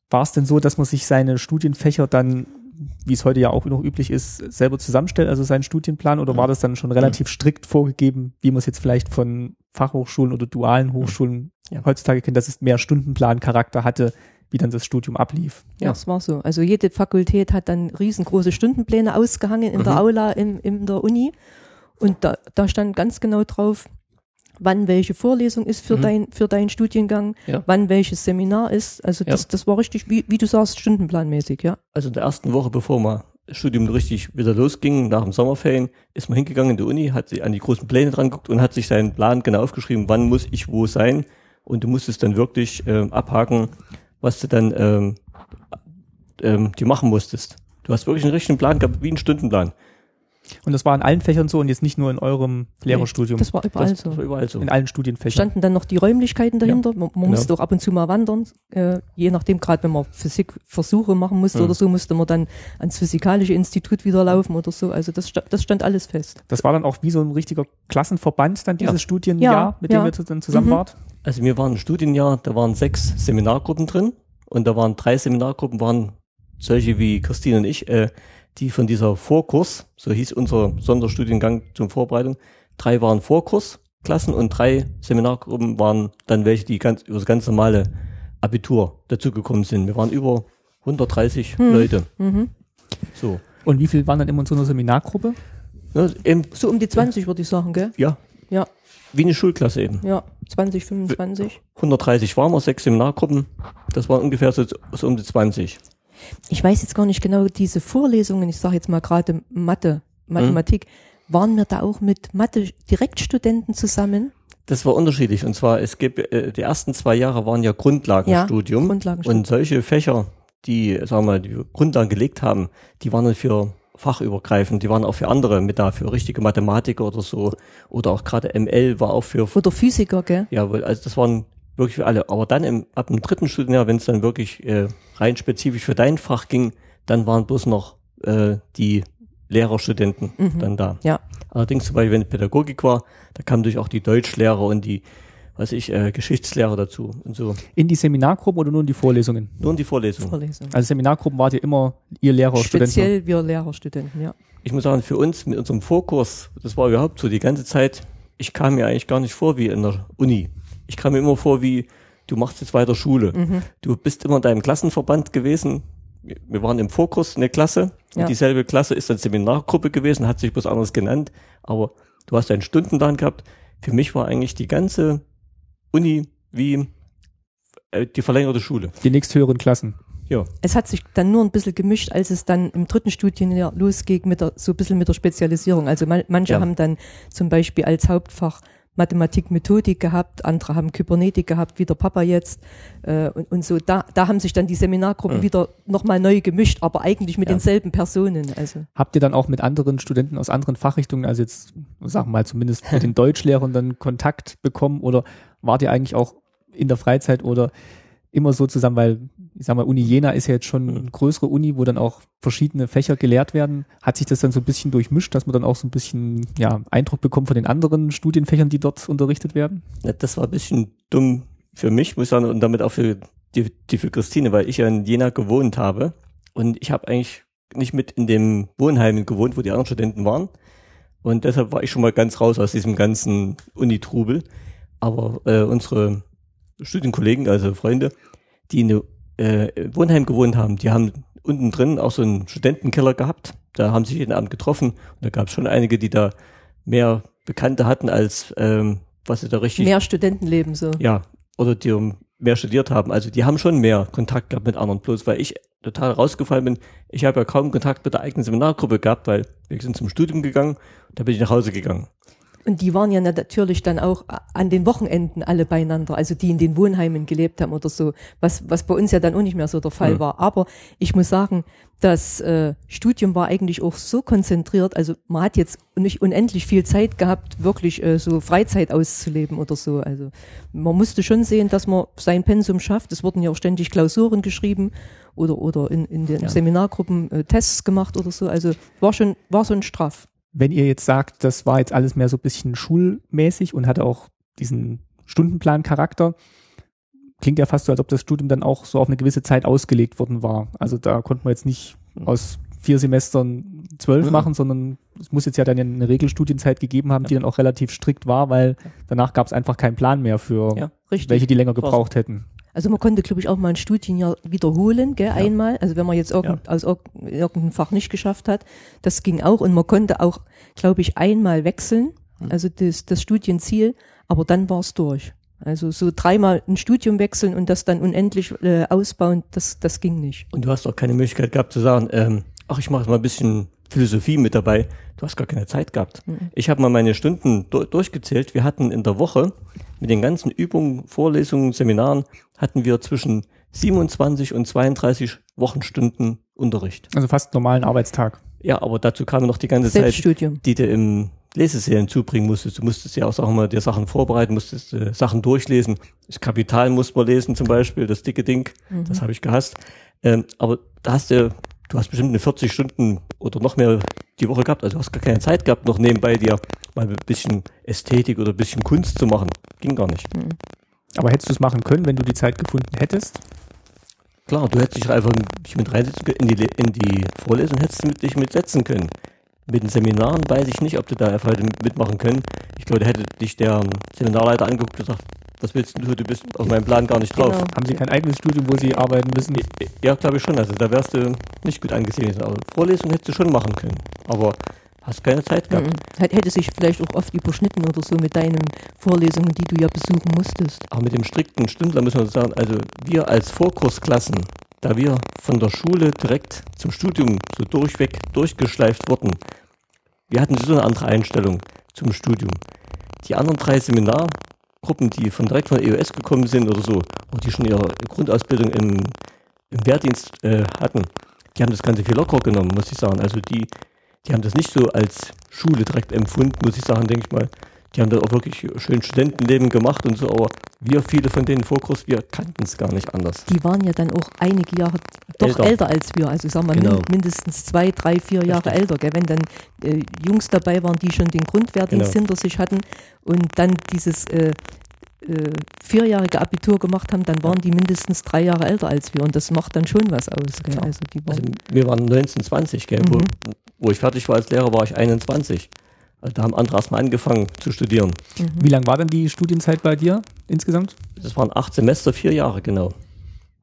War es denn so, dass man sich seine Studienfächer dann, wie es heute ja auch noch üblich ist, selber zusammenstellt, also seinen Studienplan, oder war das dann schon relativ strikt vorgegeben, wie man es jetzt vielleicht von Fachhochschulen oder dualen Hochschulen Ja. heutzutage kennt, dass es mehr Stundenplancharakter hatte, wie dann das Studium ablief? Ja, Ja. es war so. Also jede Fakultät hat dann riesengroße Stundenpläne ausgehangen in der Mhm. Aula in, in der Uni. Und da, da stand ganz genau drauf, wann welche Vorlesung ist für, Mhm. dein, für deinen Studiengang, Ja. wann welches Seminar ist. Also Ja. das, das war richtig, wie, wie du sagst, stundenplanmäßig, ja. Also in der ersten Woche, bevor das Studium richtig wieder losging, nach dem Sommerferien, ist man hingegangen in die Uni, hat sich an die großen Pläne dran geguckt und hat sich seinen Plan genau aufgeschrieben, wann muss ich wo sein. Und du musstest dann wirklich ähm, abhaken, was du dann ähm, ähm, dir machen musstest. Du hast wirklich einen richtigen Plan gehabt, wie einen Stundenplan. Und das war in allen Fächern so und jetzt nicht nur in eurem Lehrerstudium, Das war überall Das, so. das war überall so. in allen Studienfächern. Standen dann noch die Räumlichkeiten dahinter. Man, man Genau. musste auch ab und zu mal wandern. Äh, je nachdem, gerade wenn man Physikversuche machen musste Mhm. oder so, musste man dann ans Physikalische Institut wieder laufen oder so. Also das, das stand alles fest. Das war dann auch wie so ein richtiger Klassenverband dann dieses Ja. Studienjahr, Ja, mit dem ja. ihr dann zusammen Mhm. wart. Also wir waren ein Studienjahr, da waren sechs Seminargruppen drin und da waren drei Seminargruppen, waren solche wie Christine und ich, äh, die von dieser Vorkurs, so hieß unser Sonderstudiengang zum Vorbereitung, drei waren Vorkursklassen und drei Seminargruppen waren dann welche, die ganz über das ganz normale Abitur dazugekommen sind. Wir waren über 130 Hm. Leute. Mhm. So. Und wie viel waren dann immer in so einer Seminargruppe? Ja, eben, So um die 20 würde ich sagen, gell? ja, Ja, wie eine Schulklasse eben. ja, 20, 25. 130 waren wir, sechs Seminargruppen. Das waren ungefähr so, so um die 20. Ich weiß jetzt gar nicht genau, diese Vorlesungen, ich sage jetzt mal gerade Mathe, Mathematik, waren wir da auch mit Mathe-Direktstudenten zusammen? Das war unterschiedlich. Und zwar, es gibt, äh, die ersten zwei Jahre waren ja Grundlagenstudium. Grundlagenstudium. und solche Fächer, die, sagen wir mal, die Grundlagen gelegt haben, die waren dann für fachübergreifend, die waren auch für andere mit da, für richtige Mathematiker oder so. Oder auch gerade ML war auch für, Oder Physiker, gell? ja, wohl, also das waren wirklich für alle. Aber dann im, ab dem dritten Studienjahr, wenn es dann wirklich äh, rein spezifisch für dein Fach ging, dann waren bloß noch äh, die Lehrerstudenten Mhm. dann da. Ja. Allerdings zum Beispiel, wenn Pädagogik war, da kamen natürlich auch die Deutschlehrer und die, was ich, äh, Geschichtslehrer dazu und so. In die Seminargruppen oder nur in die Vorlesungen? Nur in die Vorlesung. Vorlesung. Also Seminargruppen wart ihr immer ihr Lehrer, Studenten. Speziell wir Lehrerstudenten, ja. Ich muss sagen, für uns mit unserem Vorkurs, das war überhaupt so die ganze Zeit, ich kam mir eigentlich gar nicht vor wie in der Uni. Ich kam mir immer vor wie, du machst jetzt weiter Schule. Mhm. Du bist immer in deinem Klassenverband gewesen. Wir- waren im Vorkurs eine Klasse. Und Ja. dieselbe Klasse ist dann Seminargruppe gewesen, hat sich bloß anders genannt. Aber du hast einen Stundenplan gehabt. Für mich war eigentlich die ganze Uni wie äh, die verlängerte Schule. Die nächsthöheren Klassen. Ja. Es hat sich dann nur ein bisschen gemischt, als es dann im dritten Studienjahr losging mit der, so ein bisschen mit der Spezialisierung. Also man, manche Ja. haben dann zum Beispiel als Hauptfach Mathematik, Methodik gehabt, andere haben Kybernetik gehabt, wie der Papa jetzt. Äh, und, und so, da, da haben sich dann die Seminargruppen Mhm. wieder nochmal neu gemischt, aber eigentlich mit Ja. denselben Personen. Also Habt ihr dann auch mit anderen Studenten aus anderen Fachrichtungen, also jetzt sagen wir mal zumindest mit den *laughs* Deutschlehrern dann Kontakt bekommen oder wart ihr eigentlich auch in der Freizeit oder immer so zusammen, weil ich sag mal, Uni Jena ist ja jetzt schon eine größere Uni, wo dann auch verschiedene Fächer gelehrt werden. Hat sich das dann so ein bisschen durchmischt, dass man dann auch so ein bisschen ja, Eindruck bekommt von den anderen Studienfächern, die dort unterrichtet werden? Ja, Das war ein bisschen dumm für mich, muss ich sagen, und damit auch für die, die für Christine, weil ich ja in Jena gewohnt habe und ich habe eigentlich nicht mit in dem Wohnheim gewohnt, wo die anderen Studenten waren. Und deshalb war ich schon mal ganz raus aus diesem ganzen Unitrubel. Aber äh, unsere Studienkollegen, also Freunde, die in äh, Wohnheim gewohnt haben, die haben unten drin auch so einen Studentenkeller gehabt. Da haben sich jeden Abend getroffen und da gab es schon einige, die da mehr Bekannte hatten als ähm, was sie da richtig mehr Studentenleben so. ja, oder die um mehr studiert haben. Also die haben schon mehr Kontakt gehabt mit anderen. Bloß weil ich total rausgefallen bin, ich habe ja kaum Kontakt mit der eigenen Seminargruppe gehabt, weil wir sind zum Studium gegangen und da bin ich nach Hause gegangen. Und die waren ja natürlich dann auch an den Wochenenden alle beieinander, also die in den Wohnheimen gelebt haben oder so, was, was bei uns ja dann auch nicht mehr so der Fall Hm. war. Aber ich muss sagen, das äh, Studium war eigentlich auch so konzentriert, also man hat jetzt nicht unendlich viel Zeit gehabt, wirklich äh, so Freizeit auszuleben oder so. Also man musste schon sehen, dass man sein Pensum schafft. Es wurden ja auch ständig Klausuren geschrieben oder, oder in, in den Ja. Seminargruppen äh, Tests gemacht oder so. Also war schon, war schon straff. Wenn ihr jetzt sagt, das war jetzt alles mehr so ein bisschen schulmäßig und hatte auch diesen Stundenplan-Charakter, klingt ja fast so, als ob das Studium dann auch so auf eine gewisse Zeit ausgelegt worden war. Also da konnte man jetzt nicht aus vier Semestern zwölf Mhm. machen, sondern es muss jetzt ja dann eine Regelstudienzeit gegeben haben, die dann auch relativ strikt war, weil danach gab es einfach keinen Plan mehr für Ja, welche, die länger gebraucht hätten. Also man konnte, glaube ich, auch mal ein Studienjahr wiederholen, gell, Ja. einmal. Also wenn man jetzt irgend, aus irg- irgendeinem Fach nicht geschafft hat, das ging auch. Und man konnte auch, glaube ich, einmal wechseln, Hm. also das, das Studienziel, aber dann war es durch. Also so dreimal ein Studium wechseln und das dann unendlich äh, ausbauen, das, das ging nicht. Und du hast auch keine Möglichkeit gehabt zu sagen, ähm, ach, ich mache jetzt mal ein bisschen Philosophie mit dabei. Du hast gar keine Zeit gehabt. Ich habe mal meine Stunden du durchgezählt. Wir hatten in der Woche mit den ganzen Übungen, Vorlesungen, Seminaren, hatten wir zwischen 27 und 32 Wochenstunden Unterricht. Also fast normalen Arbeitstag. Ja, aber dazu kam noch die ganze Zeit, Selbststudium. die du im Leseserien zubringen musstest. Du musstest ja auch sagen wir mal, dir Sachen vorbereiten, musstest äh, Sachen durchlesen. Das Kapital musste man lesen zum Beispiel, das dicke Ding, das habe ich gehasst. Ähm, aber da hast du, du hast bestimmt eine 40 Stunden oder noch mehr die Woche gehabt. Also du hast gar keine Zeit gehabt, noch nebenbei dir mal ein bisschen Ästhetik oder ein bisschen Kunst zu machen. Ging gar nicht. Aber hättest du es machen können, wenn du die Zeit gefunden hättest? Klar, du hättest dich einfach mit reinsetzen können, in die, in die Vorlesung hättest du mit, dich mitsetzen können. Mit den Seminaren weiß ich nicht, ob du da einfach hätte mitmachen können. Ich glaube, da hätte dich der Seminarleiter angeguckt und gesagt, was willst du, du bist auf meinem Plan gar nicht drauf. Genau. Haben sie kein eigenes Studium, wo sie arbeiten müssen? Ja, glaube ich schon. Also da wärst du nicht gut angesehen. Aber Vorlesung hättest du schon machen können. Aber hast keine Zeit gehabt. Mhm. Hätte sich vielleicht auch oft überschnitten oder so mit deinen Vorlesungen, die du ja besuchen musstest. Aber mit dem strikten Stündler müssen wir sagen, also wir als Vorkursklassen, da wir von der Schule direkt zum Studium so durchweg durchgeschleift wurden, wir hatten so eine andere Einstellung zum Studium. Die anderen drei Seminargruppen, die von direkt von EOS gekommen sind oder so, oder die schon ihre Grundausbildung im, im Wehrdienst äh, hatten, die haben das Ganze viel lockerer genommen, muss ich sagen. Also die, die haben das nicht so als Schule direkt empfunden, muss ich sagen, denke ich mal. Die haben da auch wirklich schön Studentenleben gemacht und so, aber wir, viele von denen Vorkurs, wir kannten es gar nicht anders. Die waren ja dann auch einige Jahre doch Älter. älter, als wir. Also sagen wir Genau. min- mindestens zwei, drei, vier Jahre Richtig. älter. Gell? Wenn dann äh, Jungs dabei waren, die schon den Grundwehrdienst Genau. hinter sich hatten und dann dieses äh, äh, vierjährige Abitur gemacht haben, dann waren die mindestens drei Jahre älter als wir. Und das macht dann schon was aus. Gell? Klar. Also die Also waren, wir waren 19, 20, gell? Wo, Mhm. wo ich fertig war als Lehrer, war ich 21. Da haben andere erstmal angefangen zu studieren. Wie lang war denn die Studienzeit bei dir insgesamt? Das waren acht Semester, vier Jahre, genau.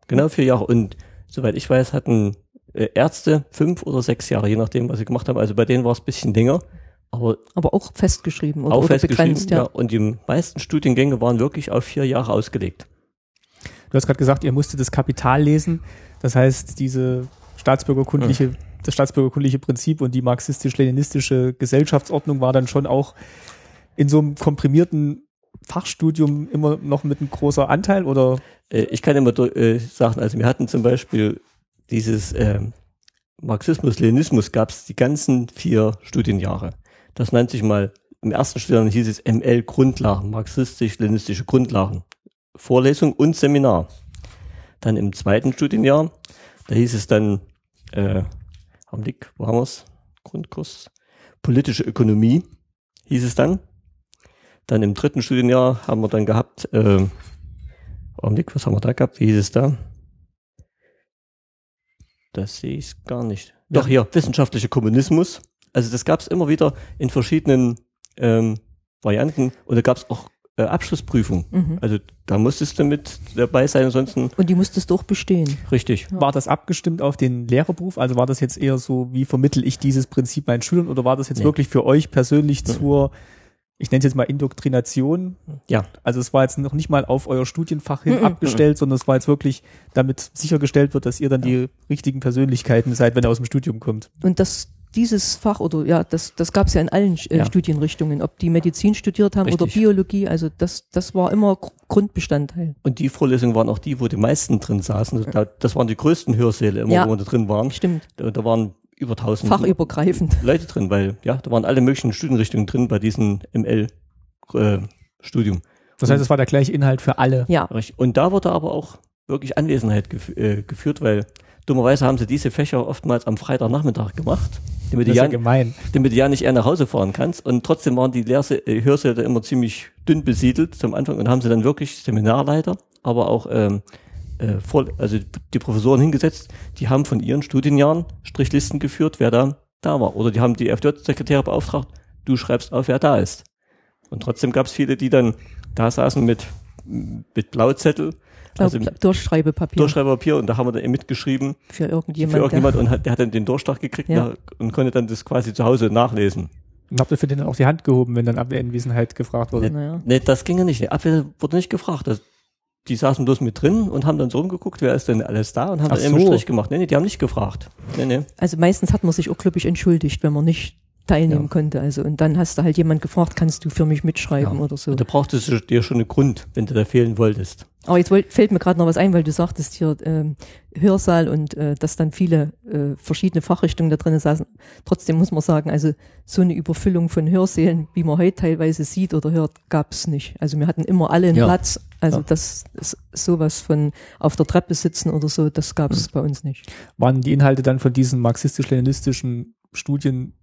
Genau vier Jahre. Und soweit ich weiß, hatten äh, Ärzte fünf oder sechs Jahre, je nachdem, was sie gemacht haben. Also bei denen war es ein bisschen länger, aber aber auch festgeschrieben oder, auch oder festgeschrieben. begrenzt. Ja. Ja. Und die meisten Studiengänge waren wirklich auf vier Jahre ausgelegt. Du hast gerade gesagt, ihr musstet das Kapital lesen. Das heißt, diese staatsbürgerkundliche, das staatsbürgerkundliche Prinzip und die marxistisch-leninistische Gesellschaftsordnung war dann schon auch in so einem komprimierten Fachstudium immer noch mit einem großer Anteil oder Äh, ich kann immer äh, sagen, also wir hatten zum Beispiel dieses ähm, Marxismus, Leninismus gab es die ganzen vier Studienjahre. Das nannte sich mal, im ersten Studienjahr hieß es ML Grundlagen, marxistisch-leninistische Grundlagen. Vorlesung und Seminar. Dann im zweiten Studienjahr, da hieß es dann, äh, Augenblick, wo haben wir's? Grundkurs, politische Ökonomie hieß es dann. Dann im dritten Studienjahr haben wir dann gehabt, äh, Augenblick, was haben wir da gehabt? Wie hieß es da? Das sehe ich gar nicht. Doch hier, wissenschaftlicher Kommunismus. Also das gab es immer wieder in verschiedenen ähm, Varianten und da gab es auch äh, Abschlussprüfungen. Mhm. Also da musstest du mit dabei sein, ansonsten Und die musstest du auch bestehen. richtig. Ja. war das abgestimmt auf den Lehrerberuf? Also war das jetzt eher so, wie vermittel ich dieses Prinzip meinen Schülern oder war das jetzt Nee. wirklich für euch persönlich zur, ich nenne es jetzt mal Indoktrination? Ja. Also es war jetzt noch nicht mal auf euer Studienfach hin Mhm. abgestellt, sondern es war jetzt wirklich, damit sichergestellt wird, dass ihr dann die richtigen Persönlichkeiten seid, wenn ihr aus dem Studium kommt. Und das, dieses Fach oder ja, das, das gab es ja in allen äh, Ja. Studienrichtungen, ob die Medizin studiert haben oder Richtig. Biologie, also das, das war immer Gr- Grundbestandteil. Und die Vorlesungen waren auch die, wo die meisten drin saßen. Da, das waren die größten Hörsäle immer, Ja. wo wir da drin waren. Stimmt. Da, da waren über 1000 Fachübergreifend. Leute drin, weil ja, da waren alle möglichen Studienrichtungen drin bei diesem ML-Studium. Das heißt, es war der gleiche Inhalt für alle. Ja. Richtig. Und da wurde aber auch wirklich Anwesenheit gef äh, geführt, weil dummerweise haben sie diese Fächer oftmals am Freitagnachmittag gemacht, damit du, Das ist ja gemein. damit du ja nicht eher nach Hause fahren kannst. Und trotzdem waren die Lehrse äh, Hörsäle immer ziemlich dünn besiedelt zum Anfang und haben sie dann wirklich Seminarleiter, aber auch ähm, äh, vor, also die Professoren hingesetzt, die haben von ihren Studienjahren Strichlisten geführt, wer da da war. Oder die haben die FJ-Sekretäre beauftragt, du schreibst auf, wer da ist. Und trotzdem gab es viele, die dann da saßen mit, mit Blauzettel Also Durchschreibepapier Durchschreiberpapier und da haben wir dann eben mitgeschrieben für irgendjemand. für irgendjemand und hat, der hat dann den Durchschlag gekriegt Ja. nach, und konnte dann das quasi zu Hause nachlesen. Und habt ihr für den dann auch die Hand gehoben, wenn dann Abwehranwesenheit gefragt wurde? der, naja. Nee, das ging ja nicht. Die Abwehr wurde nicht gefragt. Das, die saßen bloß mit drin und haben dann so rumgeguckt, wer ist denn alles da und haben Ach dann eben einen so. Strich gemacht. Nee, nee, die haben nicht gefragt. Nee, nee. Also meistens hat man sich auch, glaube ich, entschuldigt, wenn man nicht teilnehmen Ja. konnte. Also und dann hast du halt jemand gefragt, kannst du für mich mitschreiben oder so. Und da brauchtest du dir schon einen Grund, wenn du da fehlen wolltest. Aber jetzt wollt, fällt mir gerade noch was ein, weil du sagtest hier ähm, Hörsaal und äh, dass dann viele äh, verschiedene Fachrichtungen da drin saßen. Trotzdem muss man sagen, also so eine Überfüllung von Hörsälen, wie man heute teilweise sieht oder hört, gab's nicht. Also wir hatten immer alle einen Ja. Platz. Also Ja. das ist sowas von auf der Treppe sitzen oder so, das gab's bei uns nicht. Waren die Inhalte dann von diesen marxistisch-leninistischen Studien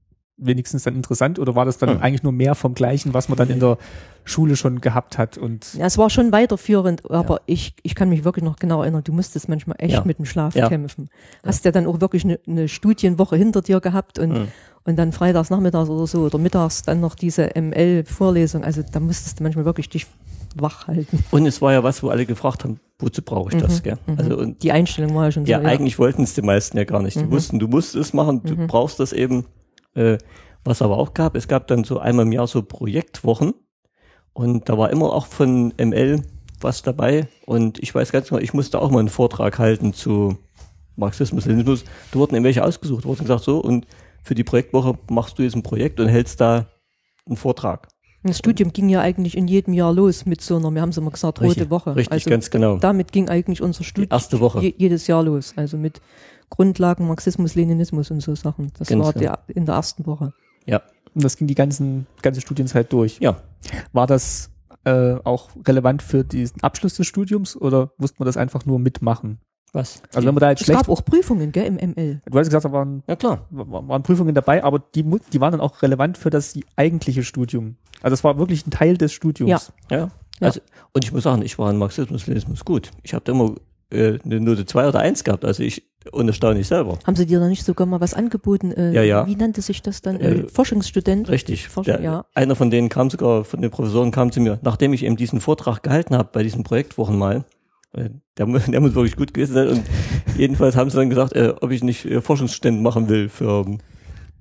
wenigstens dann interessant oder war das dann Hm. eigentlich nur mehr vom Gleichen, was man dann in der Schule schon gehabt hat? Und Ja, es war schon weiterführend, aber ich, ich kann mich wirklich noch genau erinnern, du musstest manchmal echt Ja. mit dem Schlaf Ja. kämpfen. Hast ja dann auch wirklich eine, eine Studienwoche hinter dir gehabt und, Mhm. und dann freitags, nachmittags oder so oder mittags dann noch diese ML-Vorlesung. Also da musstest du manchmal wirklich dich wach halten. Und es war ja was, wo alle gefragt haben, wozu brauche ich das, Mhm, gell? mhm. Also und Die Einstellung war ja schon ja, so. eigentlich wollten es die meisten ja gar nicht. Die Mhm. wussten, du musst es machen, du Mhm. brauchst das eben. Äh, was aber auch gab, es gab dann so einmal im Jahr so Projektwochen und da war immer auch von ML was dabei und ich weiß ganz genau, ich musste auch mal einen Vortrag halten zu Marxismus, Leninismus. Da wurden eben welche ausgesucht, wurden gesagt so und für die Projektwoche machst du jetzt ein Projekt und hältst da einen Vortrag. Das Studium ging ja eigentlich in jedem Jahr los mit so einer, wir haben es immer gesagt, rote Richtig, Woche. Richtig, also ganz genau. damit ging eigentlich unser Studium erste Woche. je, jedes Jahr los. Also mit Grundlagen Marxismus, Leninismus und so Sachen. Das Ganz war genau. der, in der ersten Woche. Ja, und das ging die ganzen, ganze Studienzeit durch. ja. War das äh, auch relevant für diesen Abschluss des Studiums oder musste man das einfach nur mitmachen? Was? Also wenn man da jetzt Es schlecht, gab auch Prüfungen, gell, im ML. du hast gesagt, da waren, ja klar. waren Prüfungen dabei, aber die, die waren dann auch relevant für das eigentliche Studium. Also es war wirklich ein Teil des Studiums. Ja. Ja. Also, und ich muss sagen, ich war in Marxismus, Leninismus gut. Ich habe da immer äh, eine Note 2 oder 1 gehabt, also ich unerstaunlich selber. Haben sie dir da nicht sogar mal was angeboten? Äh, Ja, ja. Wie nannte sich das dann? Äh, Äh, Forschungsstudent? Richtig. Forschung, Der, ja. Einer von denen kam sogar, von den Professoren kam zu mir, nachdem ich eben diesen Vortrag gehalten habe bei diesen Projektwochen mal, äh, der, *laughs* der muss wirklich gut gewesen sein und jedenfalls haben sie dann gesagt, äh, ob ich nicht äh, Forschungsstudent machen will für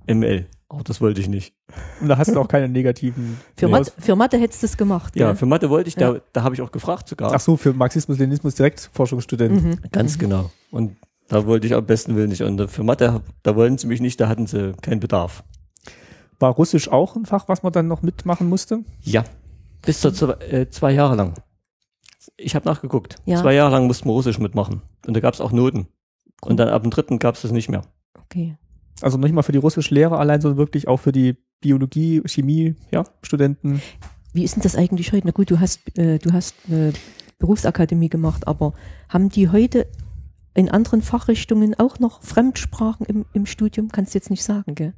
ähm, ML. Auch das wollte ich nicht. Und da hast du auch keine negativen. *laughs* Für, Nee. Mathe, für Mathe hättest du es gemacht. Ja, gell? für Mathe wollte ich, da, Ja. da habe ich auch gefragt sogar. Ach so, für Marxismus, Leninismus direkt Forschungsstudent. Mhm. Ganz genau. Und da wollte ich am besten Willen nicht. Und für Mathe, da wollten sie mich nicht, da hatten sie keinen Bedarf. War Russisch auch ein Fach, was man dann noch mitmachen musste? Ja. Bis zu zwei, äh, zwei Jahre lang. Ich habe nachgeguckt. Ja. Zwei Jahre lang mussten wir Russisch mitmachen. Und da gab es auch Noten. Und dann ab dem dritten gab es das nicht mehr. Okay. Also nicht mal für die Russischlehrer allein, sondern wirklich auch für die Biologie, Chemie, ja, Studenten. Wie ist denn das eigentlich heute? Na gut, du hast, äh, du hast eine Berufsakademie gemacht, aber haben die heute in anderen Fachrichtungen auch noch Fremdsprachen im, im Studium? Kannst du jetzt nicht sagen, gell?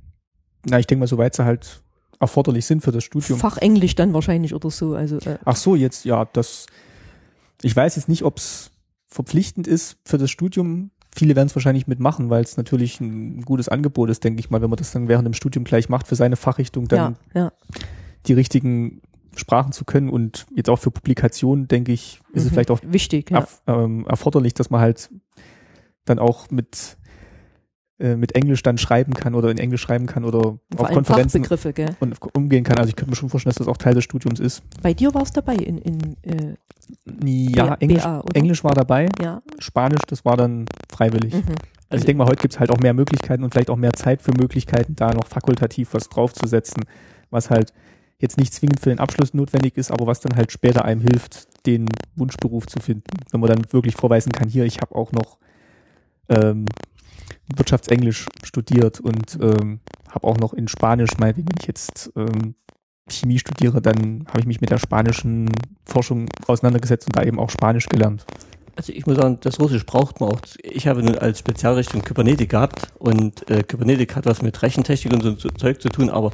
Na, ich denke mal, soweit sie halt erforderlich sind für das Studium. Fachenglisch dann wahrscheinlich oder so. Also äh, Ach so, jetzt, ja, das, ich weiß jetzt nicht, ob es verpflichtend ist für das Studium. Viele werden es wahrscheinlich mitmachen, weil es natürlich ein gutes Angebot ist, denke ich mal, wenn man das dann während dem Studium gleich macht, für seine Fachrichtung dann ja, ja. die richtigen Sprachen zu können und jetzt auch für Publikationen, denke ich, ist es Mhm. vielleicht auch wichtig. Ja. ähm, erforderlich, dass man halt dann auch mit äh, mit Englisch dann schreiben kann oder in Englisch schreiben kann oder Vor auf Konferenzen und umgehen kann. Also ich könnte mir schon vorstellen, dass das auch Teil des Studiums ist. Bei dir war es dabei in, in äh, Ja, B- Englisch, BA? Englisch war dabei, ja. Spanisch, das war dann freiwillig. Mhm. Also ich denke mal, heute gibt es halt auch mehr Möglichkeiten und vielleicht auch mehr Zeit für Möglichkeiten, da noch fakultativ was draufzusetzen, was halt jetzt nicht zwingend für den Abschluss notwendig ist, aber was dann halt später einem hilft, den Wunschberuf zu finden. Wenn man dann wirklich vorweisen kann, hier, ich habe auch noch ähm, Wirtschaftsenglisch studiert und ähm, habe auch noch in Spanisch, meinetwegen, wenn ich jetzt ähm, Chemie studiere, dann habe ich mich mit der spanischen Forschung auseinandergesetzt und da eben auch Spanisch gelernt. Also ich muss sagen, das Russisch braucht man auch. Ich habe nun als Spezialrichtung Kybernetik gehabt und äh, Kybernetik hat was mit Rechentechnik und so, so Zeug zu tun, aber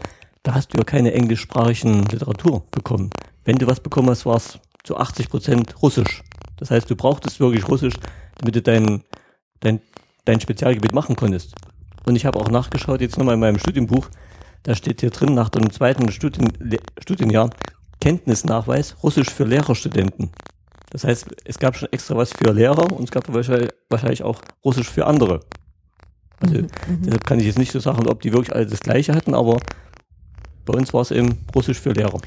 da hast du ja keine englischsprachigen Literatur bekommen. Wenn du was bekommen hast, war es zu 80 Prozent Russisch. Das heißt, du brauchtest wirklich Russisch, damit du dein, dein, dein Spezialgebiet machen konntest. Und ich habe auch nachgeschaut, jetzt nochmal in meinem Studienbuch, da steht hier drin, nach dem zweiten Studien, Studienjahr, Kenntnisnachweis Russisch für Lehrerstudenten. Das heißt, es gab schon extra was für Lehrer und es gab wahrscheinlich, wahrscheinlich auch Russisch für andere. Also Mhm, mhm. deshalb kann ich jetzt nicht so sagen, ob die wirklich alle das Gleiche hatten, aber bei uns war es eben Russisch für Lehrer.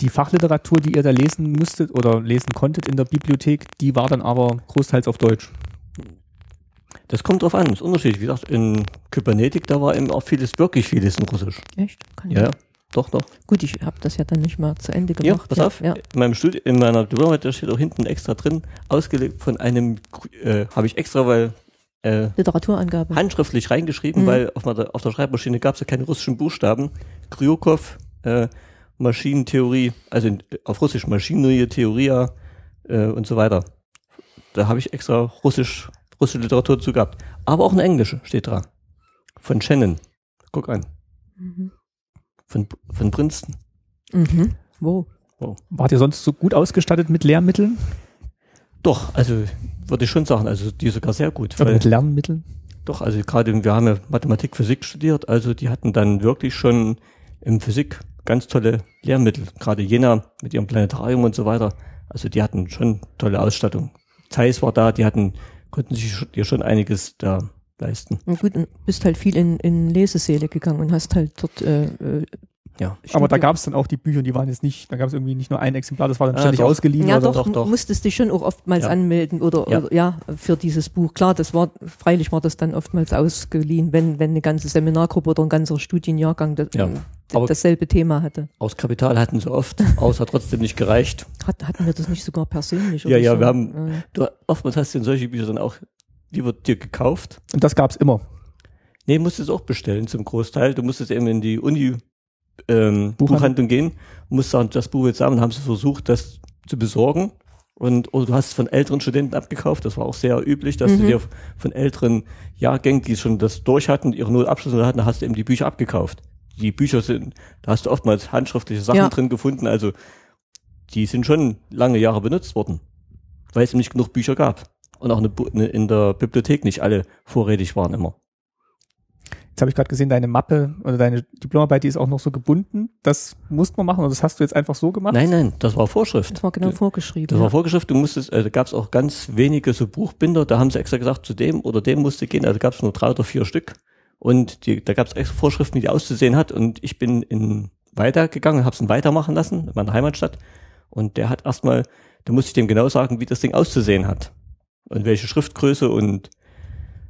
Die Fachliteratur, die ihr da lesen musstet oder lesen konntet in der Bibliothek, die war dann aber großteils auf Deutsch. Das kommt drauf an, ist unterschiedlich. Wie gesagt, in Kybernetik, da war eben auch vieles, wirklich vieles in Russisch. Echt? Kann ich Ja, nicht. doch, doch. Gut, ich habe das ja dann nicht mal zu Ende Ja, gemacht. pass auf, Ja. in meinem Studium, in meiner Diplomarbeit, da steht auch hinten extra drin, ausgelegt von einem, äh, habe ich extra, weil äh, Literaturangabe. handschriftlich reingeschrieben, Mhm. weil auf, der, auf der Schreibmaschine gab es ja keine russischen Buchstaben. Kryukov, äh, Maschinentheorie, also in, auf Russisch Maschinerie, Theoria äh, und so weiter. Da habe ich extra Russisch, russische Literatur dazu gehabt. Aber auch eine englische steht dran. Von Shannon. Guck an. Mhm. Von, von Princeton. Mhm. Wo? Wart ihr sonst so gut ausgestattet mit Lehrmitteln? Doch, also würde ich schon sagen, also die sogar sehr gut. Oder Weil, mit Lernmitteln? doch, also gerade wir haben ja Mathematik, Physik studiert, also die hatten dann wirklich schon im Physik ganz tolle Lehrmittel. Gerade Jena mit ihrem Planetarium und so weiter. Also die hatten schon tolle Ausstattung. Zeiss war da, die hatten, konnten sich dir schon einiges da leisten. Und gut, und bist halt viel in, in Lesesäle gegangen und hast halt dort äh, äh, Ja. Aber da gab es dann auch die Bücher, die waren jetzt nicht, da gab es irgendwie nicht nur ein Exemplar, das war dann Ah, ständig doch. ausgeliehen. Ja, oder? doch, doch, doch. musstest dich schon auch oftmals Ja. anmelden oder Ja. oder ja. für dieses Buch. Klar, das war, freilich war das dann oftmals ausgeliehen, wenn, wenn eine ganze Seminargruppe oder ein ganzer Studienjahrgang das, Ja. dasselbe Thema hatte. Aus Kapital hatten sie oft, hat trotzdem nicht gereicht. Hat, hatten wir das nicht sogar persönlich? Ja, oder ja, so? wir haben- Du, oftmals hast du in solche Bücher dann auch lieber dir gekauft. Und das gab es immer. Nee, musstest auch bestellen zum Großteil. Du musstest eben in die Uni ähm, Buchhandlung. Buchhandlung gehen, musst sagen, das Buch jetzt haben, haben sie versucht, das zu besorgen. Und oder du hast es von älteren Studenten abgekauft, das war auch sehr üblich, dass du Mhm. dir von älteren Jahrgängen, die schon das durch hatten, ihre Notabschlüsse hatten, hast du eben die Bücher abgekauft. Die Bücher sind, da hast du oftmals handschriftliche Sachen Ja. drin gefunden, also die sind schon lange Jahre benutzt worden, weil es eben nicht genug Bücher gab. Und auch eine, in der Bibliothek nicht alle vorrätig waren immer. Jetzt habe ich gerade gesehen, deine Mappe oder deine Diplomarbeit, die ist auch noch so gebunden. Das musst man machen oder das hast du jetzt einfach so gemacht? Nein, nein, das war Vorschrift. das war genau vorgeschrieben. Das ja. war Vorgeschrift, du musstest, äh, da gab es auch ganz wenige so Buchbinder, da haben sie extra gesagt, zu dem oder dem musste gehen, also gab es nur drei oder vier Stück. Und die, da gab es extra Vorschriften, wie die auszusehen hat. Und ich bin in weitergegangen, habe es weitermachen lassen, in meiner Heimatstadt. Und der hat erstmal, da musste ich dem genau sagen, wie das Ding auszusehen hat. Und welche Schriftgröße und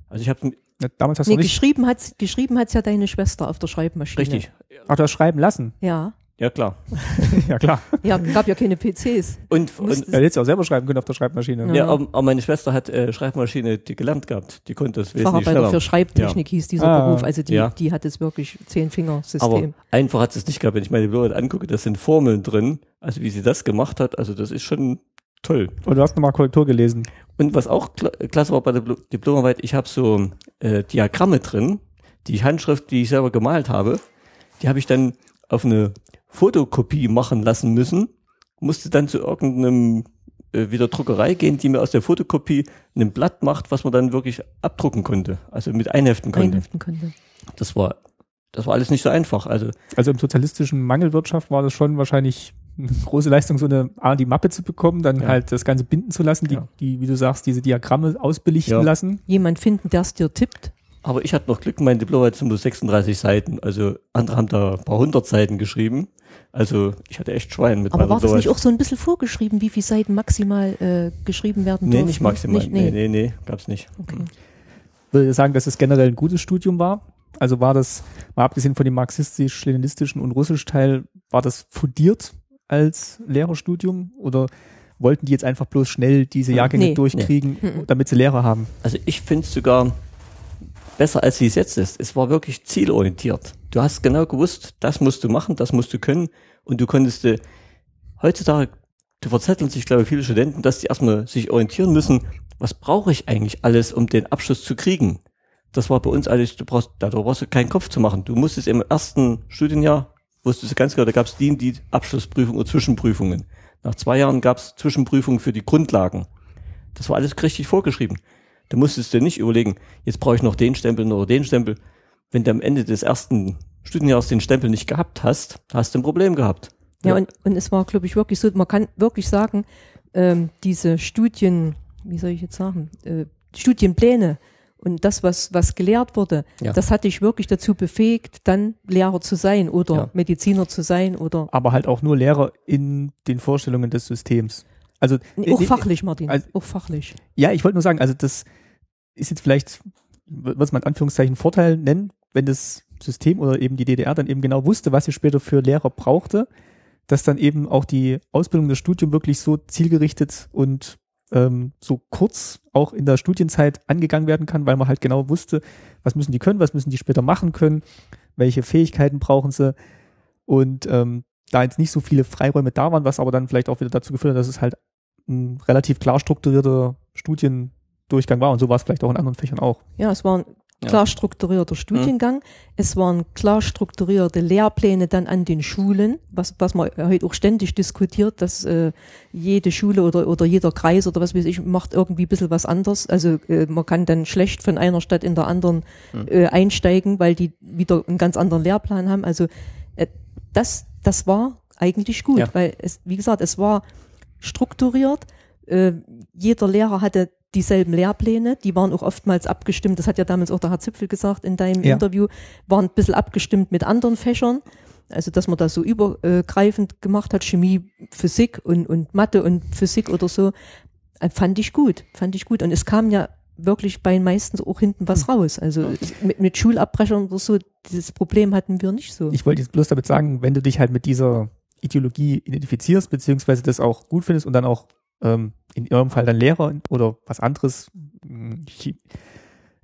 also ich habe Damals hast nee, du nicht. geschrieben hat's, geschrieben hat's ja deine Schwester auf der Schreibmaschine. richtig, Ach, du hast schreiben lassen. Ja. ja klar. *laughs* ja, klar. Ja, gab ja keine PCs. Und, und Ja, hättest du auch selber schreiben können auf der Schreibmaschine. Ja. ja, aber, aber meine Schwester hat äh, Schreibmaschine die gelernt gehabt, die konnte das wesentlich Facharbeiter schneller. für Schreibtechnik hieß dieser Ah, Beruf. Also die, ja. die hat jetzt wirklich Aber Zehn-Finger-System. einfach hat es nicht gehabt. Wenn ich meine Diplomarbeit angucke, da sind Formeln drin. Also wie sie das gemacht hat, also das ist schon toll. Und du hast nochmal Korrektur gelesen. Und was auch kla klasse war bei der Dipl- Diplomarbeit, ich habe so äh, Diagramme drin, die Handschrift, die ich selber gemalt habe, die habe ich dann auf eine Fotokopie machen lassen müssen, musste dann zu irgendeinem äh, wieder Druckerei gehen, die mir aus der Fotokopie ein Blatt macht, was man dann wirklich abdrucken konnte, also mit einheften konnte. einheften konnte. Das war das war alles nicht so einfach. Also Also im sozialistischen Mangelwirtschaft war das schon wahrscheinlich eine *laughs* große Leistung, so eine A, die Mappe zu bekommen, dann Ja. halt das Ganze binden zu lassen, die, Ja. die, wie du sagst, diese Diagramme ausbelichten Ja. lassen. Jemand finden, der es dir tippt. Aber ich hatte noch Glück, mein Diplom hat nur 36 Seiten. Also andere haben da ein paar hundert Seiten geschrieben. Also ich hatte echt Schwein mit Aber meiner war das nicht auch so ein bisschen vorgeschrieben, wie viele Seiten maximal äh, geschrieben werden Nee, dürfen? nicht maximal. Nicht, nee, nee. nee, nee, gab's nicht. Okay. Würde ich sagen, dass es generell ein gutes Studium war. Also war das, mal abgesehen von dem marxistisch-leninistischen und russisch Teil, war das fundiert als Lehrerstudium oder wollten die jetzt einfach bloß schnell diese Jahrgänge Nee. durchkriegen, Nee. damit sie Lehrer haben? Also ich finde es sogar besser, als wie es jetzt ist. Es war wirklich zielorientiert. Du hast genau gewusst, das musst du machen, das musst du können und du konntest äh, heutzutage, du verzetteln sich, glaube ich, viele Studenten, dass die erstmal sich orientieren müssen, was brauche ich eigentlich alles, um den Abschluss zu kriegen. Das war bei uns alles, du brauchst, da brauchst du keinen Kopf zu machen. Du musstest im ersten Studienjahr, wusstest du ganz genau, da gab es die, die Abschlussprüfung oder Zwischenprüfungen. Nach zwei Jahren gab es Zwischenprüfungen für die Grundlagen. Das war alles richtig vorgeschrieben. Du musstest dir nicht überlegen, jetzt brauche ich noch den Stempel oder den Stempel. Wenn du am Ende des ersten Studienjahres den Stempel nicht gehabt hast, hast du ein Problem gehabt. Ja, und, und es war, glaube ich, wirklich so, man kann wirklich sagen, ähm, diese Studien, wie soll ich jetzt sagen, äh, Studienpläne und das, was, was gelehrt wurde, Ja. das hat dich wirklich dazu befähigt, dann Lehrer zu sein oder Ja. Mediziner zu sein oder Aber halt auch nur Lehrer in den Vorstellungen des Systems. Also nee, auch äh, fachlich, Martin, also- auch fachlich. Ja, ich wollte nur sagen, also das ist jetzt vielleicht, was man in Anführungszeichen Vorteil nennen, wenn das System oder eben die DDR dann eben genau wusste, was sie später für Lehrer brauchte, dass dann eben auch die Ausbildung, das Studium wirklich so zielgerichtet und ähm, so kurz auch in der Studienzeit angegangen werden kann, weil man halt genau wusste, was müssen die können, was müssen die später machen können, welche Fähigkeiten brauchen sie und ähm, da jetzt nicht so viele Freiräume da waren, was aber dann vielleicht auch wieder dazu geführt hat, dass es halt ein relativ klar strukturierter Studiendurchgang war und so war es vielleicht auch in anderen Fächern auch. Ja, es war ein. Klar strukturierter Studiengang. Es waren klar strukturierte Lehrpläne dann an den Schulen, was, was man heute auch ständig diskutiert, dass äh, jede Schule oder, oder jeder Kreis oder was weiß ich macht irgendwie ein bisschen was anders. Also äh, man kann dann schlecht von einer Stadt in der anderen äh, einsteigen, weil die wieder einen ganz anderen Lehrplan haben. Also äh, das, das war eigentlich gut, Ja. weil es, wie gesagt, es war strukturiert. Äh, jeder Lehrer hatte dieselben Lehrpläne, die waren auch oftmals abgestimmt, das hat ja damals auch der Herr Zipfel gesagt in deinem Ja. Interview, waren ein bisschen abgestimmt mit anderen Fächern. Also, dass man das so übergreifend gemacht hat, Chemie, Physik und, und Mathe und Physik oder so, äh, fand ich gut, fand ich gut. Und es kam ja wirklich bei den meisten auch hinten was raus. Also mit, mit Schulabbrechern oder so, dieses Problem hatten wir nicht so. Ich wollte jetzt bloß damit sagen, wenn du dich halt mit dieser Ideologie identifizierst, beziehungsweise das auch gut findest und dann auch ähm, in eurem Fall dann Lehrer oder was anderes, Chi-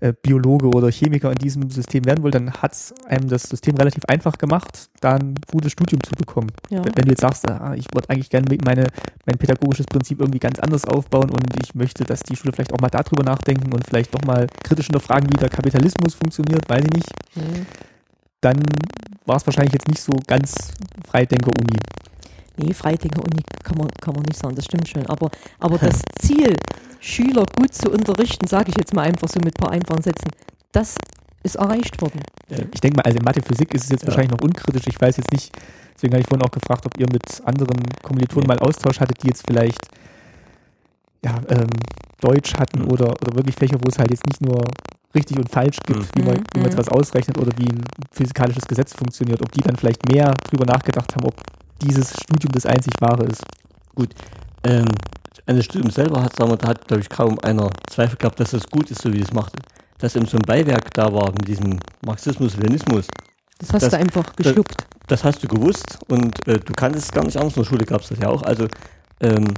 äh, Biologe oder Chemiker in diesem System werden wollt, dann hat es einem das System relativ einfach gemacht, da ein gutes Studium zu bekommen. ja. Wenn du jetzt sagst, ah, ich würde eigentlich gerne meine, mein pädagogisches Prinzip irgendwie ganz anders aufbauen und ich möchte, dass die Schule vielleicht auch mal darüber nachdenken und vielleicht noch mal kritisch hinterfragen, wie der Kapitalismus funktioniert, weiß ich nicht, Mhm. dann war es wahrscheinlich jetzt nicht so ganz Freidenker-Uni. Nee, Freidenker Uni kann man, kann man nicht sagen, das stimmt schon. Aber, aber das *laughs* Ziel, Schüler gut zu unterrichten, sage ich jetzt mal einfach so mit ein paar einfachen Sätzen, das ist erreicht worden. Ich denke mal, also in Mathe, Physik ist es jetzt Ja. wahrscheinlich noch unkritisch. Ich weiß jetzt nicht, deswegen habe ich vorhin auch gefragt, ob ihr mit anderen Kommilitonen Nee. mal Austausch hattet, die jetzt vielleicht ja, ähm, Deutsch hatten Mhm. oder, oder wirklich Fächer, wo es halt jetzt nicht nur richtig und falsch gibt, Mhm. wie, man, Mhm, wie man jetzt mhm. was ausrechnet oder wie ein physikalisches Gesetz funktioniert, ob die dann vielleicht mehr drüber nachgedacht haben, ob dieses Studium das einzig wahre ist. Ähm, an das Studium selber hat, sagen wir, da hat, glaube ich, kaum einer Zweifel gehabt, dass das gut ist, so wie es macht. Dass eben so ein Beiwerk da war mit diesem Marxismus, Leninismus, Das hast Das- du einfach geschluckt. das hast du gewusst und äh, du kanntest es gar nicht anders. In der Schule gab es das ja auch. Also, ähm,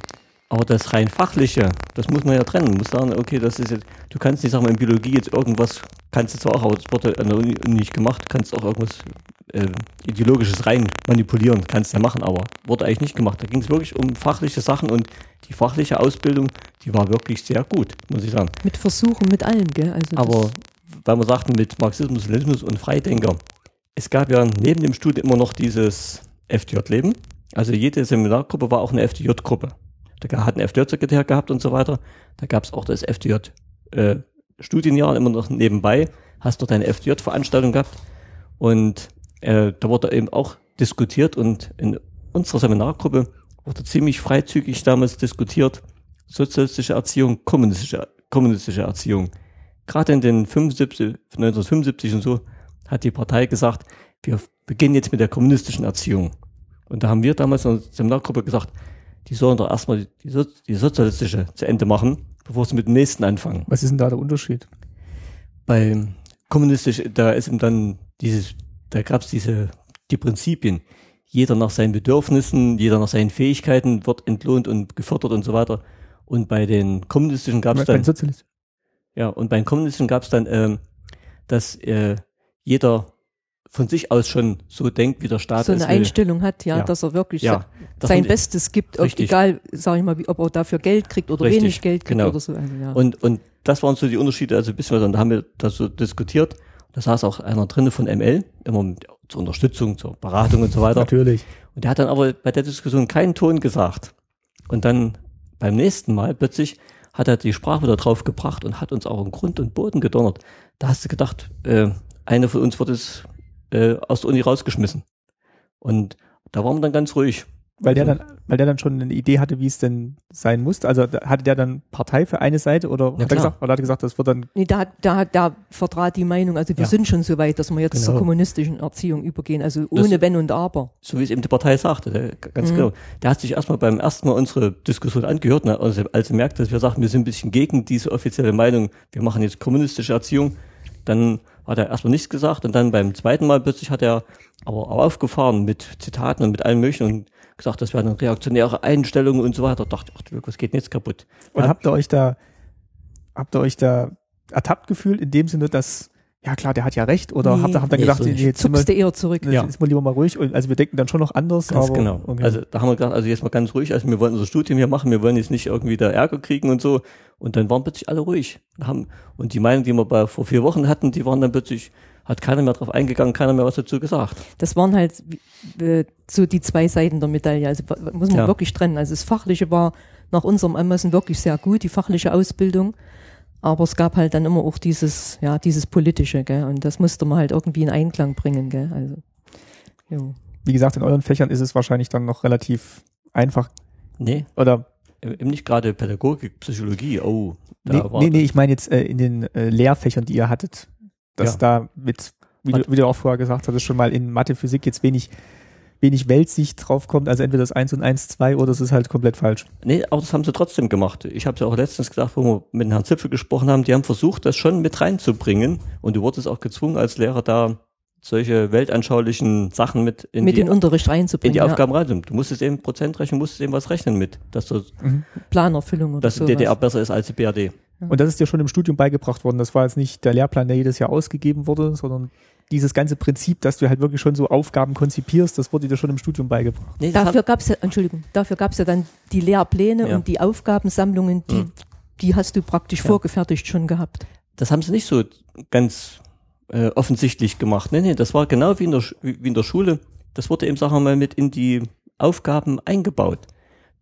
aber das rein fachliche, das muss man ja trennen. Man muss sagen, okay, das ist jetzt, du kannst nicht sagen, in Biologie jetzt irgendwas, kannst du zwar auch, aber das wurde an der Uni nicht gemacht, kannst auch irgendwas äh, ideologisches rein manipulieren, kannst du ja machen, aber wurde eigentlich nicht gemacht. Da ging es wirklich um fachliche Sachen und die fachliche Ausbildung, die war wirklich sehr gut, muss ich sagen. Mit Versuchen, mit allem, gell? Also Aber weil wir sagten, mit Marxismus, Leninismus und Freidenker, es gab ja neben dem Studium immer noch dieses FDJ-Leben. Also jede Seminargruppe war auch eine FDJ-Gruppe. Da hat ein FDJ-Sekretär gehabt und so weiter. Da gab es auch das FDJ-Studienjahr immer noch nebenbei. Hast dort eine FDJ-Veranstaltung gehabt. Und äh, da wurde eben auch diskutiert und in unserer Seminargruppe wurde ziemlich freizügig damals diskutiert. Sozialistische Erziehung, kommunistische, kommunistische Erziehung gerade in den 75, 1975 und so, hat die Partei gesagt, wir beginnen jetzt mit der kommunistischen Erziehung. Und da haben wir damals in der Seminargruppe gesagt, die sollen doch erstmal die, so die sozialistische zu Ende machen, bevor sie mit dem nächsten anfangen. Was ist denn da der Unterschied? Bei kommunistisch, da ist eben dann dieses, da gab es diese, die Prinzipien. Jeder nach seinen Bedürfnissen, jeder nach seinen Fähigkeiten wird entlohnt und gefördert und so weiter. Und bei den kommunistischen gab es dann den Sozialisten. ja, und bei den Kommunisten gab es dann, ähm, dass äh, jeder von sich aus schon so denkt, wie der Staat so es eine will. Einstellung hat, ja, Ja. dass er wirklich Ja, das sein Bestes gibt, ob, egal, sag ich mal, wie, ob er dafür Geld kriegt oder Richtig, wenig Geld kriegt genau. oder so. Also, ja. Und, und das waren so die Unterschiede, also ein bisschen weiter, und da haben wir das so diskutiert. Da saß auch einer drinne von ML, immer mit, zur Unterstützung, zur Beratung und so weiter. Natürlich. Und der hat dann aber bei der Diskussion keinen Ton gesagt. Und dann beim nächsten Mal plötzlich hat er die Sprache wieder drauf gebracht und hat uns auch im Grund und Boden gedonnert. Da hast du gedacht, äh, einer von uns wird es äh, aus der Uni rausgeschmissen. Und da waren wir dann ganz ruhig. Weil der Also- dann, weil der dann schon eine Idee hatte, wie es denn sein muss. Also hatte der dann Partei für eine Seite oder Ja, hat er gesagt, oder hat er gesagt, das wird dann Nee, da, da, hat- da vertrat die Meinung, also wir Ja. sind schon so weit, dass wir jetzt Genau. zur kommunistischen Erziehung übergehen, also Das- ohne Wenn und Aber. so wie es eben die Partei sagte, ganz Mhm. genau. Der hat sich erstmal beim ersten Mal unsere Diskussion angehört, ne, also als er merkte, dass wir sagten, wir sind ein bisschen gegen diese offizielle Meinung, wir machen jetzt kommunistische Erziehung, dann hat er erstmal nichts gesagt und dann beim zweiten Mal plötzlich hat er aber auch aufgefahren mit Zitaten und mit allem möglichen und gesagt, das wäre eine reaktionäre Einstellung und so weiter. Da dachte ich, ach, was geht denn jetzt kaputt? Und Ja. habt ihr euch da, habt ihr euch da ertappt gefühlt in dem Sinne, dass, ja klar, der hat ja recht, oder Nee. habt ihr habt dann Nee, gedacht, so nee, jetzt Zuckst du eher zurück. jetzt Ja. ist mal lieber mal ruhig und also wir denken dann schon noch anders, Ganz aber genau. okay. Also da haben wir gesagt, also jetzt mal ganz ruhig, also wir wollen unser Studium hier machen, wir wollen jetzt nicht irgendwie da Ärger kriegen und so. Und dann waren plötzlich alle ruhig. Und Haben, und die Meinung, die wir bei, vor vier Wochen hatten, die waren dann plötzlich, hat keiner mehr drauf eingegangen, keiner mehr was dazu gesagt. Das waren halt äh, so die zwei Seiten der Medaille. Also muss man Ja. wirklich trennen. Also das Fachliche war nach unserem Ermessen wirklich sehr gut, die fachliche Ausbildung. Aber es gab halt dann immer auch dieses, ja, dieses Politische, gell? Und das musste man halt irgendwie in Einklang bringen, gell? Also, jo. wie gesagt, in euren Fächern ist es wahrscheinlich dann noch relativ einfach Nee, oder eben nicht gerade Pädagogik, Psychologie, oh. Da nee, war nee, nee, ich meine jetzt äh, in den äh, Lehrfächern, die ihr hattet, dass Ja. da mit, wie du, wie du auch vorher gesagt hattest, schon mal in Mathe, Physik jetzt wenig, wenig Weltsicht draufkommt, also entweder das 1 und 1, 2 oder es ist halt komplett falsch. Nee, aber das haben sie trotzdem gemacht. Ich habe es ja auch letztens gesagt, wo wir mit Herrn Zipfel gesprochen haben, die haben versucht, das schon mit reinzubringen. Und du wurdest auch gezwungen, als Lehrer da solche weltanschaulichen Sachen mit in mit die, in den Unterricht in reinzubringen. die ja. Aufgaben rein. Du musstest eben Prozentrechnung, musstest eben was rechnen mit, dass, du, Planerfüllung oder dass die. DDR besser ist als die BRD. Und das ist dir schon im Studium beigebracht worden. Das war jetzt nicht der Lehrplan, der jedes Jahr ausgegeben wurde, sondern dieses ganze Prinzip, dass du halt wirklich schon so Aufgaben konzipierst, das wurde dir schon im Studium beigebracht. Nee, Dafür hat, gab's ja, Entschuldigung, dafür gab's ja dann die Lehrpläne Ja. und die Aufgabensammlungen, die, Mhm. die hast du praktisch Ja. vorgefertigt schon gehabt. das haben sie nicht so ganz äh, offensichtlich gemacht. Nee, nee, das war genau wie in, der, wie wie in der Schule. Das wurde eben, sagen wir mal, mit in die Aufgaben eingebaut.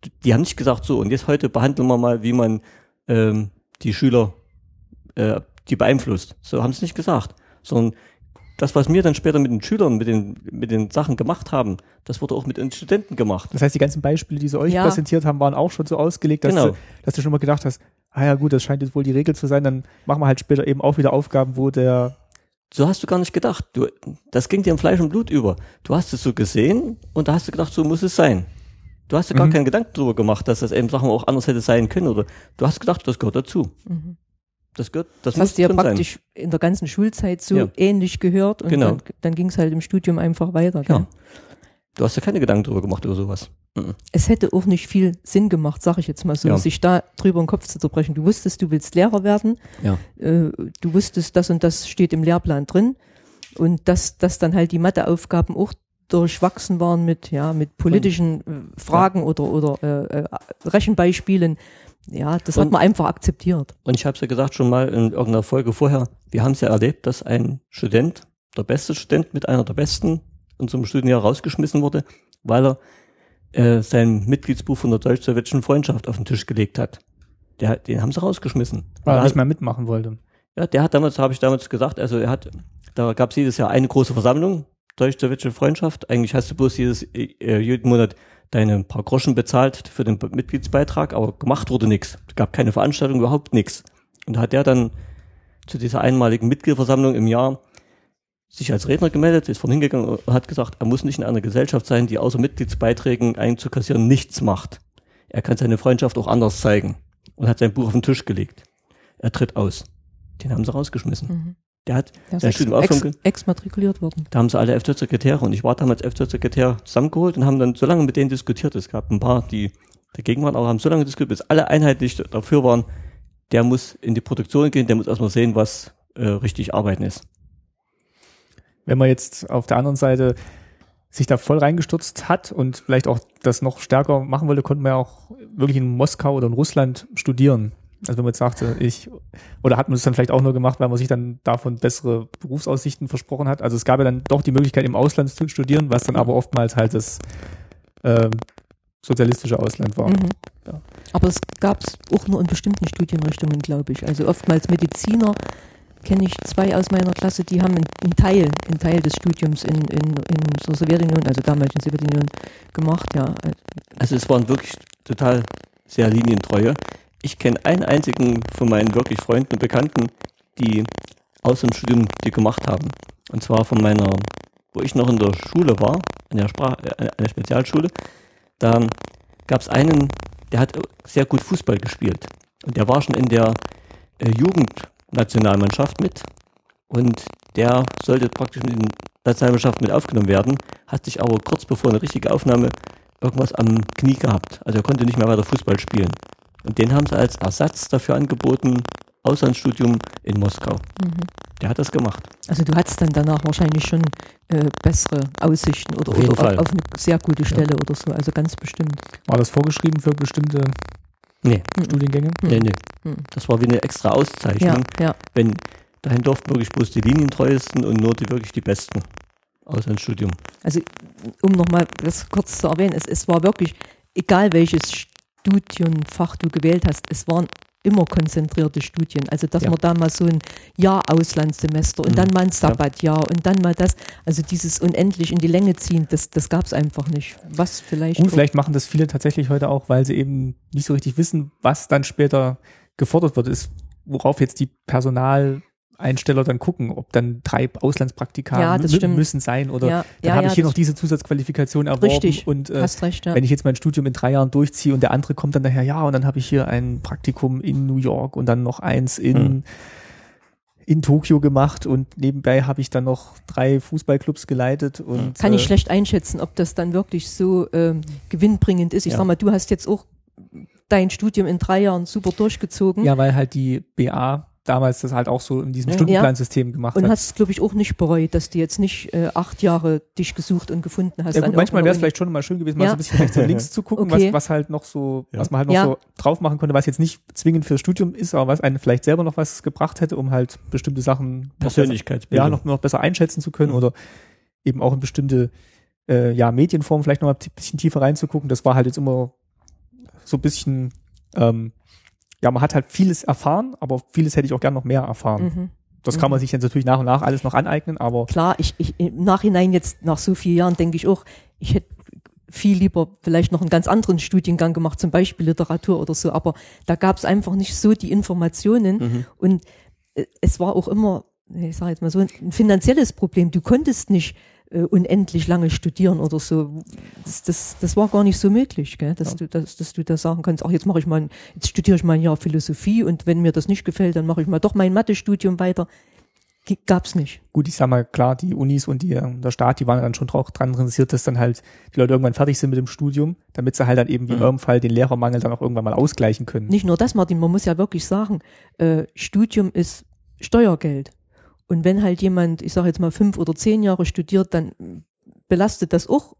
Die- Die haben nicht gesagt, so, und jetzt heute behandeln wir mal, wie man ähm, die Schüler äh, die beeinflusst. So haben sie nicht gesagt. Sondern das, was wir dann später mit den Schülern, mit den, mit den Sachen gemacht haben, das wurde auch mit den Studenten gemacht. Das heißt, die ganzen Beispiele, die sie euch Ja. präsentiert haben, waren auch schon so ausgelegt, dass, Genau. du, dass du schon mal gedacht hast, ah ja gut, das scheint jetzt wohl die Regel zu sein, dann machen wir halt später eben auch wieder Aufgaben, wo der So hast du gar nicht gedacht. Du, das ging dir im Fleisch und Blut über. Du hast es so gesehen und da hast du gedacht, so muss es sein. Du hast dir gar Mhm. keinen Gedanken darüber gemacht, dass das eben Sachen auch anders hätte sein können. Oder du hast gedacht, das gehört dazu. Mhm. Das gehört, das, hast du ja drin sein. praktisch in der ganzen Schulzeit so Ja. ähnlich gehört und Genau. dann, dann ging es halt im Studium einfach weiter. gell? Ja. Du hast dir keine Gedanken darüber gemacht über sowas. Mhm. Es hätte auch nicht viel Sinn gemacht, sage ich jetzt mal so, Ja. sich da drüber den Kopf zu zerbrechen. Du wusstest, du willst Lehrer werden, Ja. äh, du wusstest, das und das steht im Lehrplan drin und dass, dass dann halt die Matheaufgaben auch durchwachsen waren mit, ja, mit politischen äh, Fragen oder, oder äh, äh, Rechenbeispielen. Ja, das hat Und- man einfach akzeptiert. Und ich habe es ja gesagt schon mal in irgendeiner Folge vorher, wir haben es ja erlebt, dass ein Student, der beste Student mit einer der besten in so einem Studienjahr rausgeschmissen wurde, weil er äh, sein Mitgliedsbuch von der deutsch-sowjetischen Freundschaft auf den Tisch gelegt hat. Der, den haben sie rausgeschmissen. weil er er nicht hat, mehr mitmachen wollte. ja, der hat damals, habe ich damals gesagt, also er hat, da gab es jedes Jahr eine große Versammlung, deutsch-sowjetische Freundschaft. Eigentlich hast du bloß jedes, äh, jeden Monat deine paar Groschen bezahlt für den Mitgliedsbeitrag, aber gemacht wurde nichts. Es gab keine Veranstaltung, überhaupt nichts. Und da hat der dann zu dieser einmaligen Mitgliederversammlung im Jahr sich als Redner gemeldet, ist vorhin hingegangen und hat gesagt, er muss nicht in einer Gesellschaft sein, die außer Mitgliedsbeiträgen einzukassieren nichts macht. Er kann seine Freundschaft auch anders zeigen und hat sein Buch auf den Tisch gelegt. Er tritt aus. Den haben sie rausgeschmissen. Mhm. Der hat, Der ist der ex, Studium aufhören ex, exmatrikuliert worden. da haben sie alle FZ-Sekretäre und ich war damals FZ-Sekretär zusammengeholt und haben dann so lange mit denen diskutiert. Es gab ein paar, die dagegen waren, aber haben so lange diskutiert, bis alle einheitlich dafür waren, der muss in die Produktion gehen, der muss erstmal sehen, was äh, richtig arbeiten ist. Wenn man jetzt auf der anderen Seite sich da voll reingestürzt hat und vielleicht auch das noch stärker machen wollte, konnte man ja auch wirklich in Moskau oder in Russland studieren. Also wenn man jetzt sagte, ich, oder hat man es dann vielleicht auch nur gemacht, weil man sich dann davon bessere Berufsaussichten versprochen hat. Also es gab ja dann doch die Möglichkeit im Ausland zu studieren, was dann aber oftmals halt das ähm, sozialistische Ausland war. Mhm. Ja. Aber es gab es auch nur in bestimmten Studienrichtungen, glaube ich. Also oftmals Mediziner kenne ich zwei aus meiner Klasse, die haben einen Teil, einen Teil des Studiums in, in, in der Sowjetunion, also damals in der Sowjetunion gemacht, ja. Also es waren wirklich total sehr linientreue. Ich kenne einen einzigen von meinen wirklich Freunden und Bekannten, die Auslandsstudium die gemacht haben. Und zwar von meiner, wo ich noch in der Schule war, an der, Sprach, äh, an der Spezialschule, da gab es einen, der hat sehr gut Fußball gespielt. Und der war schon in der äh, Jugendnationalmannschaft mit. Und der sollte praktisch in die Nationalmannschaft mit aufgenommen werden, hat sich aber kurz bevor eine richtige Aufnahme irgendwas am Knie gehabt. Also er konnte nicht mehr weiter Fußball spielen. Und den haben sie als Ersatz dafür angeboten, Auslandsstudium in Moskau. Mhm. Der hat das gemacht. Also du hattest dann danach wahrscheinlich schon äh, bessere Aussichten oder, auf, oder auf, auf, eine sehr gute Stelle ja. oder so, also ganz bestimmt. War das vorgeschrieben für bestimmte nee. Studiengänge? Mhm. Nee, nee. Mhm. Das war wie eine extra Auszeichnung. Ja, ja. Wenn dahin durften wirklich bloß die Linientreuesten und nur die wirklich die Besten aus einem Studium. Also um nochmal das kurz zu erwähnen, es, es war wirklich, egal welches Studienfach du gewählt hast, es waren immer konzentrierte Studien. Also dass ja. man da mal so ein Jahr Auslandssemester und mhm. dann mal ein Sabbatjahr und dann mal das, also dieses unendlich in die Länge ziehen, das, das gab es einfach nicht. Was vielleicht. Und vielleicht machen das viele tatsächlich heute auch, weil sie eben nicht so richtig wissen, was dann später gefordert wird, ist, worauf jetzt die Personal Einsteller dann gucken, ob dann drei Auslandspraktika ja, müssen sein oder ja, dann ja, habe ich hier noch diese Zusatzqualifikation erworben Richtig, und äh, recht, wenn ich jetzt mein Studium in drei Jahren durchziehe und der andere kommt dann daher, ja und dann habe ich hier ein Praktikum in New York und dann noch eins in hm. in Tokio gemacht und nebenbei habe ich dann noch drei Fußballclubs geleitet und kann ich äh, schlecht einschätzen, ob das dann wirklich so ähm, gewinnbringend ist. Ich sag mal, du hast jetzt auch dein Studium in drei Jahren super durchgezogen. Ja, weil halt die BA damals das halt auch so in diesem Stundenplansystem gemacht und hat. Und hast, glaube ich, auch nicht bereut, dass du jetzt nicht äh, acht Jahre dich gesucht und gefunden hast. Ja, gut, manchmal wäre es vielleicht schon mal schön gewesen, mal ja. so ein bisschen rechts und links zu gucken, okay. was, was halt noch so, ja. was man halt noch so drauf machen konnte, was jetzt nicht zwingend fürs Studium ist, aber was einen vielleicht selber noch was gebracht hätte, um halt bestimmte Sachen Persönlichkeitsbildung. ja, noch, noch besser einschätzen zu können mhm. oder eben auch in bestimmte äh, ja, Medienformen vielleicht noch mal ein bisschen tiefer reinzugucken. Das war halt jetzt immer so ein bisschen ähm, ja, man hat halt vieles erfahren, aber vieles hätte ich auch gern noch mehr erfahren. Mhm. Das kann man mhm. sich dann natürlich nach und nach alles noch aneignen, aber. Klar, ich, ich im Nachhinein jetzt nach so vielen Jahren denke ich auch, ich hätte viel lieber vielleicht noch einen ganz anderen Studiengang gemacht, zum Beispiel Literatur oder so, aber da gab es einfach nicht so die Informationen mhm. und äh, es war auch immer, ich sage jetzt mal so, ein finanzielles Problem. Du konntest nicht äh, unendlich lange studieren oder so. Das, das, das war gar nicht so möglich, gell? Dass, ja. du, dass, dass du da sagen kannst, ach, jetzt mache ich mal, jetzt studiere ich mal ein Jahr Philosophie und wenn mir das nicht gefällt, dann mache ich mal doch mein Mathestudium weiter. Gab's nicht. Gut, ich sag mal, klar, die Unis und die, der Staat, die waren dann schon auch dran interessiert, dass dann halt die Leute irgendwann fertig sind mit dem Studium, damit sie halt dann eben wie mhm. in eurem Fall den Lehrermangel dann auch irgendwann mal ausgleichen können. Nicht nur das, Martin, man muss ja wirklich sagen, äh, Studium ist Steuergeld. Und wenn halt jemand, ich sage jetzt mal fünf oder zehn Jahre studiert, dann belastet das auch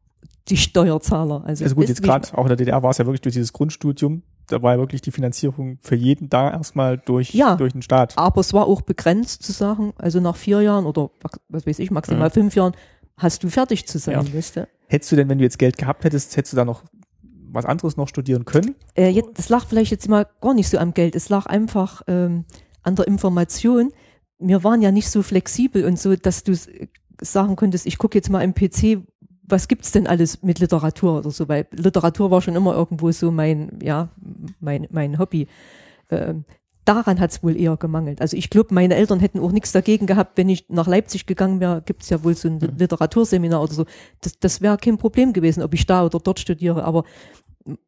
die Steuerzahler. Also, also gut, jetzt gerade auch in der DDR war es ja wirklich durch dieses Grundstudium, da war ja wirklich die Finanzierung für jeden da erstmal durch, ja, durch den Staat. Aber es war auch begrenzt zu sagen, also nach vier Jahren oder was weiß ich, maximal mhm. fünf Jahren hast du fertig zu sein, ja. weißt du? Hättest du denn, wenn du jetzt Geld gehabt hättest, hättest du da noch was anderes noch studieren können? Äh, jetzt, das lag vielleicht jetzt mal gar nicht so am Geld, es lag einfach ähm, an der Information wir waren ja nicht so flexibel und so, dass du sagen konntest, ich gucke jetzt mal im PC, was gibt's denn alles mit Literatur oder so, weil Literatur war schon immer irgendwo so mein, ja, mein, mein Hobby. Ähm, daran hat's wohl eher gemangelt. Also ich glaube, meine Eltern hätten auch nichts dagegen gehabt, wenn ich nach Leipzig gegangen wäre, gibt's ja wohl so ein mhm. Literaturseminar oder so. Das, das wäre kein Problem gewesen, ob ich da oder dort studiere. Aber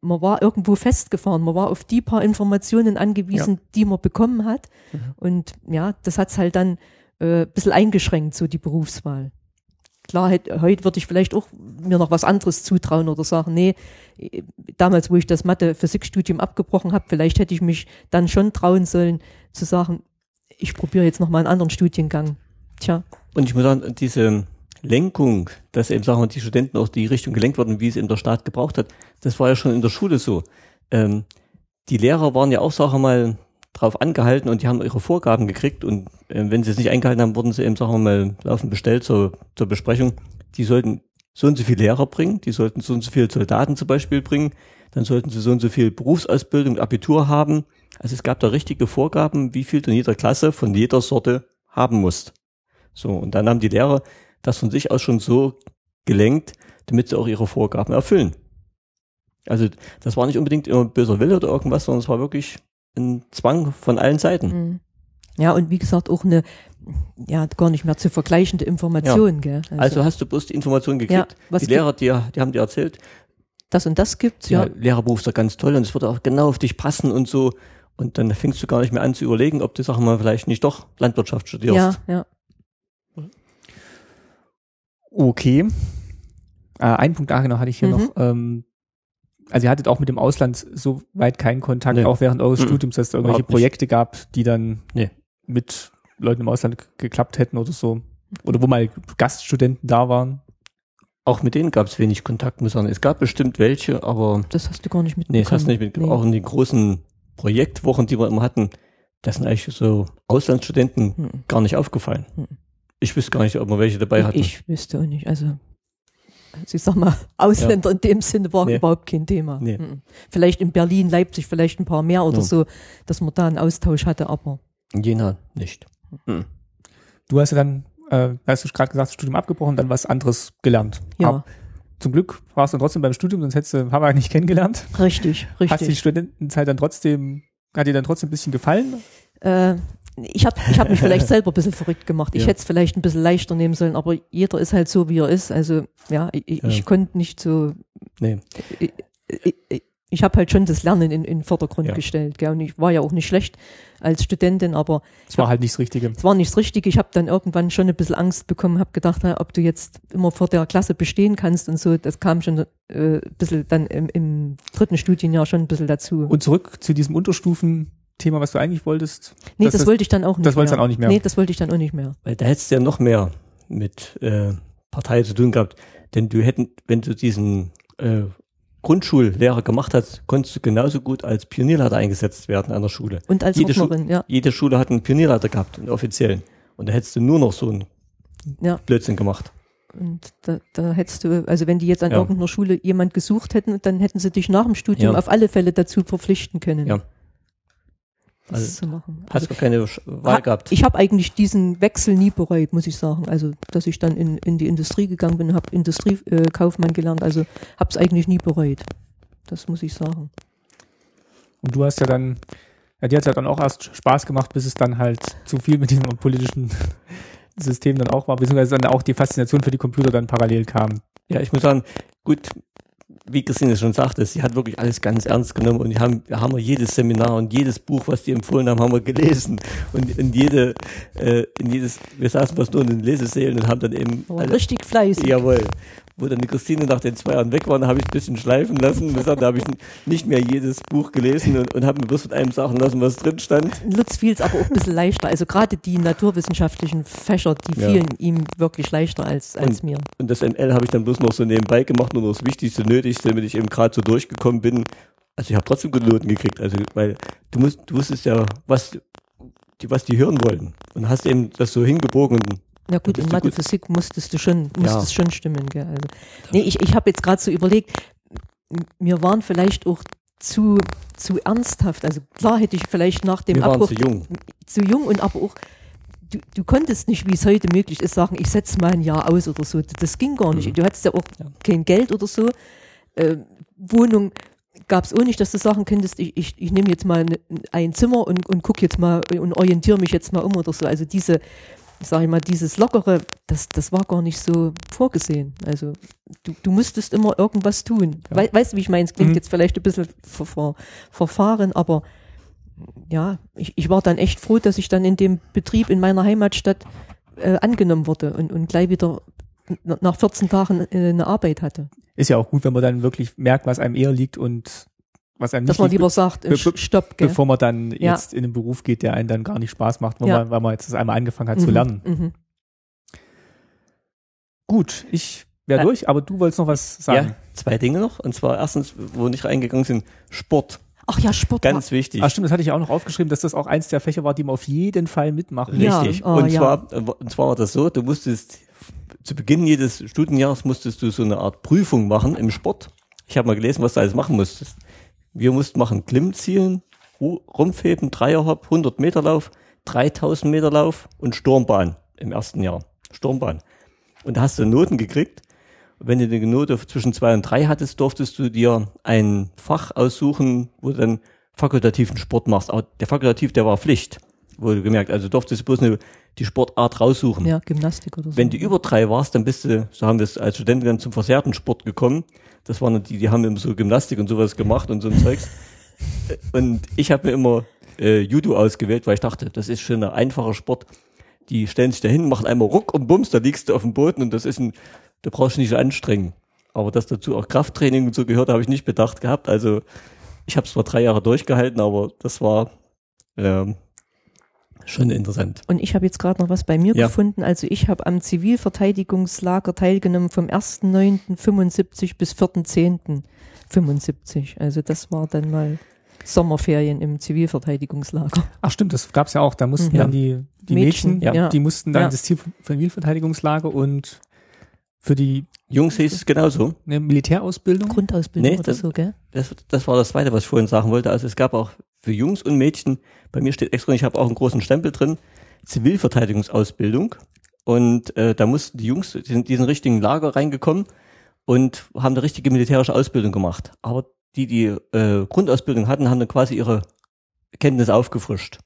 man war irgendwo festgefahren, man war auf die paar Informationen angewiesen, ja. die man bekommen hat. Mhm. Und ja, das hat's halt dann äh, ein bisschen eingeschränkt, so die Berufswahl. Klar, heute würde ich vielleicht auch mir noch was anderes zutrauen oder sagen, nee, damals, wo ich das Mathe-Physikstudium abgebrochen habe, vielleicht hätte ich mich dann schon trauen sollen, zu sagen, ich probiere jetzt noch mal einen anderen Studiengang. Tja. Und ich muss sagen, diese Lenkung, dass eben sagen wir, die Studenten auch die Richtung gelenkt wurden, wie es eben der Staat gebraucht hat, das war ja schon in der Schule so. Ähm, die Lehrer waren ja auch, sagen wir mal, drauf angehalten und die haben ihre Vorgaben gekriegt und äh, wenn sie es nicht eingehalten haben, wurden sie eben, sagen wir mal, laufend bestellt zur, zur Besprechung. Die sollten so und so viel Lehrer bringen, die sollten so und so viel Soldaten zum Beispiel bringen, dann sollten sie so und so viel Berufsausbildung, Abitur haben. Also es gab da richtige Vorgaben, wie viel in jeder Klasse von jeder Sorte haben musst. So, und dann haben die Lehrer das von sich aus schon so gelenkt, damit sie auch ihre Vorgaben erfüllen. Also das war nicht unbedingt immer böser Wille oder irgendwas, sondern es war wirklich ein Zwang von allen Seiten. Mhm. Ja, und wie gesagt, auch eine, ja, gar nicht mehr zu vergleichende Information, gell? Also, hast du bloß die Information gekriegt. Ja, was die Lehrer, die, die haben dir erzählt, das und das gibt's, ja, ja. Lehrerberuf ist ja ganz toll und es würde auch genau auf dich passen und so. Und dann fängst du gar nicht mehr an zu überlegen, ob du, wir mal, vielleicht nicht doch Landwirtschaft studierst. Ja, ja. Okay. Äh, einen Punkt da genau hatte ich hier Mhm. noch. Ähm, also ihr hattet auch mit dem Ausland so weit keinen Kontakt, Nee. auch während eures Mhm. Studiums, dass es irgendwelche. Projekte gab, die dann Nee. mit Leuten im Ausland geklappt hätten oder so. Oder wo mal Gaststudenten da waren. Auch mit denen gab es wenig Kontakt, muss ich sagen. Es gab bestimmt welche, aber Das hast du gar nicht mitbekommen. nee, das hast du nicht mit, Nee. auch in den großen Projektwochen, die wir immer hatten, das sind eigentlich so Auslandsstudenten Hm. gar nicht aufgefallen. Hm. Ich wüsste gar nicht, ob wir welche dabei hatten. Ich wüsste auch nicht. Also, also ich sag mal, *laughs* Ausländer in dem Sinne war Nee. überhaupt kein Thema. Nee. Mhm. Vielleicht in Berlin, Leipzig vielleicht ein paar mehr oder Ja. so, dass man da einen Austausch hatte, aber In Jena nicht. Hm. Du hast ja dann, äh, hast du gerade gesagt, das Studium abgebrochen, dann was anderes gelernt. ja, Aber zum Glück warst du dann trotzdem beim Studium, sonst hättest du Hamburg nicht kennengelernt. richtig, Hat die richtig. Studentenzeit dann trotzdem, hat dir dann trotzdem ein bisschen gefallen? Äh, ich habe ich hab mich vielleicht *laughs* selber ein bisschen verrückt gemacht. Ich Ja. hätte es vielleicht ein bisschen leichter nehmen sollen, aber jeder ist halt so, wie er ist. Also ja, ich, ich, Ja. konnte nicht so, Nee. ich, ich, ich habe halt schon das Lernen in, in den Vordergrund Ja. gestellt. Gell? Und ich war ja auch nicht schlecht als Studentin, aber Das war halt nicht das Richtige. es war nicht das Richtige. Ich habe dann irgendwann schon ein bisschen Angst bekommen, habe gedacht, na, ob du jetzt immer vor der Klasse bestehen kannst und so. Das kam schon äh, ein bisschen dann im, im dritten Studienjahr schon ein bisschen dazu. Und zurück zu diesem Unterstufen-Thema, was du eigentlich wolltest. nee, das das, wollte ich dann auch nicht das mehr. wolltest du dann auch nicht mehr. Nee, das wollte ich dann auch nicht mehr. Weil da hättest du ja noch mehr mit äh, Partei zu tun gehabt. Denn du hätten, wenn du diesen äh, Grundschullehrer gemacht hast, konntest du genauso gut als Pionierleiter eingesetzt werden an der Schule. Und als Jede Schu- Ordnerin, ja. Jede Schule hat einen Pionierleiter gehabt, einen offiziellen. Und da hättest du nur noch so einen Ja. Blödsinn gemacht. Und da, da hättest du, also wenn die jetzt an Ja. irgendeiner Schule jemand gesucht hätten, dann hätten sie dich nach dem Studium Ja. auf alle Fälle dazu verpflichten können. Ja. Das Also, zu machen. Hast du keine Sch- Wahl Ha- gehabt. Ich habe eigentlich diesen Wechsel nie bereut, muss ich sagen. Also, dass ich dann in, in die Industrie gegangen bin, habe Industriekaufmann äh, gelernt, also habe es eigentlich nie bereut. Das muss ich sagen. Und du hast ja dann, ja, dir hat ja dann auch erst Spaß gemacht, bis es dann halt zu viel mit diesem politischen *laughs* System dann auch war, beziehungsweise dann auch die Faszination für die Computer dann parallel kam. Ja, ich muss sagen, gut, wie Christine schon sagte, sie hat wirklich alles ganz ernst genommen und wir haben, wir haben jedes Seminar und jedes Buch, was die empfohlen haben, haben wir gelesen und in jede, äh, in jedes, wir saßen fast nur in den Lesesälen und haben dann eben Aber alle, richtig fleißig. jawohl, wo dann die Christine nach den zwei Jahren weg war, habe ich ein bisschen schleifen lassen, gesagt, da habe ich nicht mehr jedes Buch gelesen und, und habe mir bloß von einem sagen lassen, was drin stand. Lutz fiel es aber auch ein bisschen leichter. Also gerade die naturwissenschaftlichen Fächer, die Ja. fielen ihm wirklich leichter als, als Und- mir. Und das ML habe ich dann bloß noch so nebenbei gemacht, nur noch das Wichtigste, Nötigste, damit ich eben gerade so durchgekommen bin. Also ich habe trotzdem gute Noten gekriegt, also weil du musst, du wusstest ja, was die, was die hören wollten. Und hast eben das so hingebogen und Ja gut, in Mathe, gut. Physik musstest du schon, Ja. musstest schon stimmen. Gell? Also, nee, ich, ich habe jetzt gerade so überlegt, mir waren vielleicht auch zu, zu ernsthaft. Also klar hätte ich vielleicht nach dem wir Abbruch zu jung. zu jung und aber auch, du, du konntest nicht, wie es heute möglich ist, sagen, ich setze mal ein Jahr aus oder so. Das ging gar nicht. Mhm. Du hattest ja auch Ja. kein Geld oder so. Äh, Wohnung gab es auch nicht, dass du sagen könntest, ich, ich, ich nehme jetzt mal ne- ein Zimmer und, und gucke jetzt mal und orientiere mich jetzt mal um oder so. Also diese, sag ich mal, dieses Lockere, das, das war gar nicht so vorgesehen. Also du, du musstest immer irgendwas tun. Ja. Wei, weißt du, wie ich meine? Es klingt Mhm. jetzt vielleicht ein bisschen ver, ver, verfahren, aber ja, ich, ich war dann echt froh, dass ich dann in dem Betrieb in meiner Heimatstadt äh, angenommen wurde und, und gleich wieder nach 14 Tagen äh, eine Arbeit hatte. Ist ja auch gut, wenn man dann wirklich merkt, was einem eher liegt und was einem Dass nicht man lieber sagt, äh, be- stopp, gell? bevor man dann Ja. jetzt in einen Beruf geht, der einen dann gar nicht Spaß macht, weil, Ja. man, weil man jetzt das einmal angefangen hat zu Mhm, lernen. Mhm. Gut, ich wäre Ja. durch, aber du wolltest noch was sagen. Ja, zwei Dinge noch. Und zwar erstens, wo wir nicht reingegangen sind, Sport. Ach ja, Sport. Ganz wichtig. Ah, stimmt, das hatte ich auch noch aufgeschrieben, dass das auch eins der Fächer war, die man auf jeden Fall mitmachen Ja. Richtig. oh, und, ja. zwar, äh, und zwar war das so, du musstest zu Beginn jedes Studienjahres musstest du so eine Art Prüfung machen im Sport. Ich habe mal gelesen, was du alles machen musstest. Wir mussten machen Klimmzielen, Ru- Rumpfheben, Dreierhopp, 100 Meter Lauf, 3000 Meter Lauf und Sturmbahn im ersten Jahr. Sturmbahn. Und da hast du Noten gekriegt. Und wenn du eine Note zwischen zwei und drei hattest, durftest du dir ein Fach aussuchen, wo du dann fakultativen Sport machst. Aber der Fakultativ, der war Pflicht, wurde gemerkt. Also durftest du bloß eine, die Sportart raussuchen. Ja, Gymnastik oder so. Wenn du über drei warst, dann bist du, so haben wir es als Studenten dann zum versehrten Sport gekommen. Das waren die, die haben immer so Gymnastik und sowas gemacht und so ein Zeugs. *laughs* Und ich habe mir immer äh, Judo ausgewählt, weil ich dachte, das ist schon ein einfacher Sport. Die stellen sich dahin, machen einmal Ruck und Bums, da liegst du auf dem Boden und das ist ein, da brauchst du nicht anstrengen. Aber dass dazu auch Krafttraining und so gehört, habe ich nicht bedacht gehabt. Also ich habe es zwar drei Jahre durchgehalten, aber das war ähm, schon interessant. Und ich habe jetzt gerade noch was bei mir Ja. gefunden. Also ich habe am Zivilverteidigungslager teilgenommen vom 1.9.75 bis 4.10.75. Also das war dann mal Sommerferien im Zivilverteidigungslager. Ach stimmt, das gab's ja auch. Da mussten Ja. dann die, die Mädchen, Mädchen, ja. die mussten dann Ja. das Zivilverteidigungslager und für die Jungs hieß es genauso. ne, Militärausbildung. Grundausbildung Nee, oder das- so, gell? Das, das war das Zweite, was ich vorhin sagen wollte. Also es gab auch für Jungs und Mädchen, bei mir steht extra, ich habe auch einen großen Stempel drin, Zivilverteidigungsausbildung. Und äh, da mussten die Jungs die sind in diesen richtigen Lager reingekommen und haben eine richtige militärische Ausbildung gemacht. Aber die, die äh, Grundausbildung hatten, haben dann quasi ihre Kenntnisse aufgefrischt.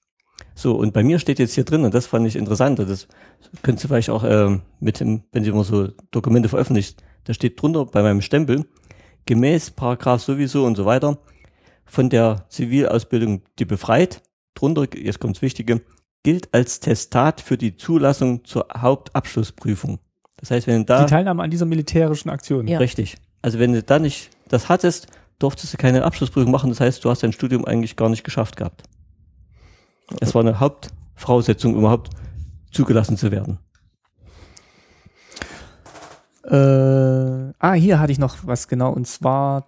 So, und bei mir steht jetzt hier drin, und das fand ich interessant, das könntest du vielleicht auch ähm, mit dem, wenn du immer so Dokumente veröffentlicht, da steht drunter bei meinem Stempel, gemäß Paragraph sowieso und so weiter, von der Zivilausbildung die befreit, drunter, jetzt kommt's Wichtige, gilt als Testat für die Zulassung zur Hauptabschlussprüfung. Das heißt, wenn du da, Die Teilnahme an dieser militärischen Aktion. Ja. richtig, also wenn du da nicht das hattest, durftest du keine Abschlussprüfung machen, das heißt, du hast dein Studium eigentlich gar nicht geschafft gehabt. Das war eine Hauptvoraussetzung, um überhaupt zugelassen zu werden. Äh, ah, hier hatte ich noch was genau, und zwar,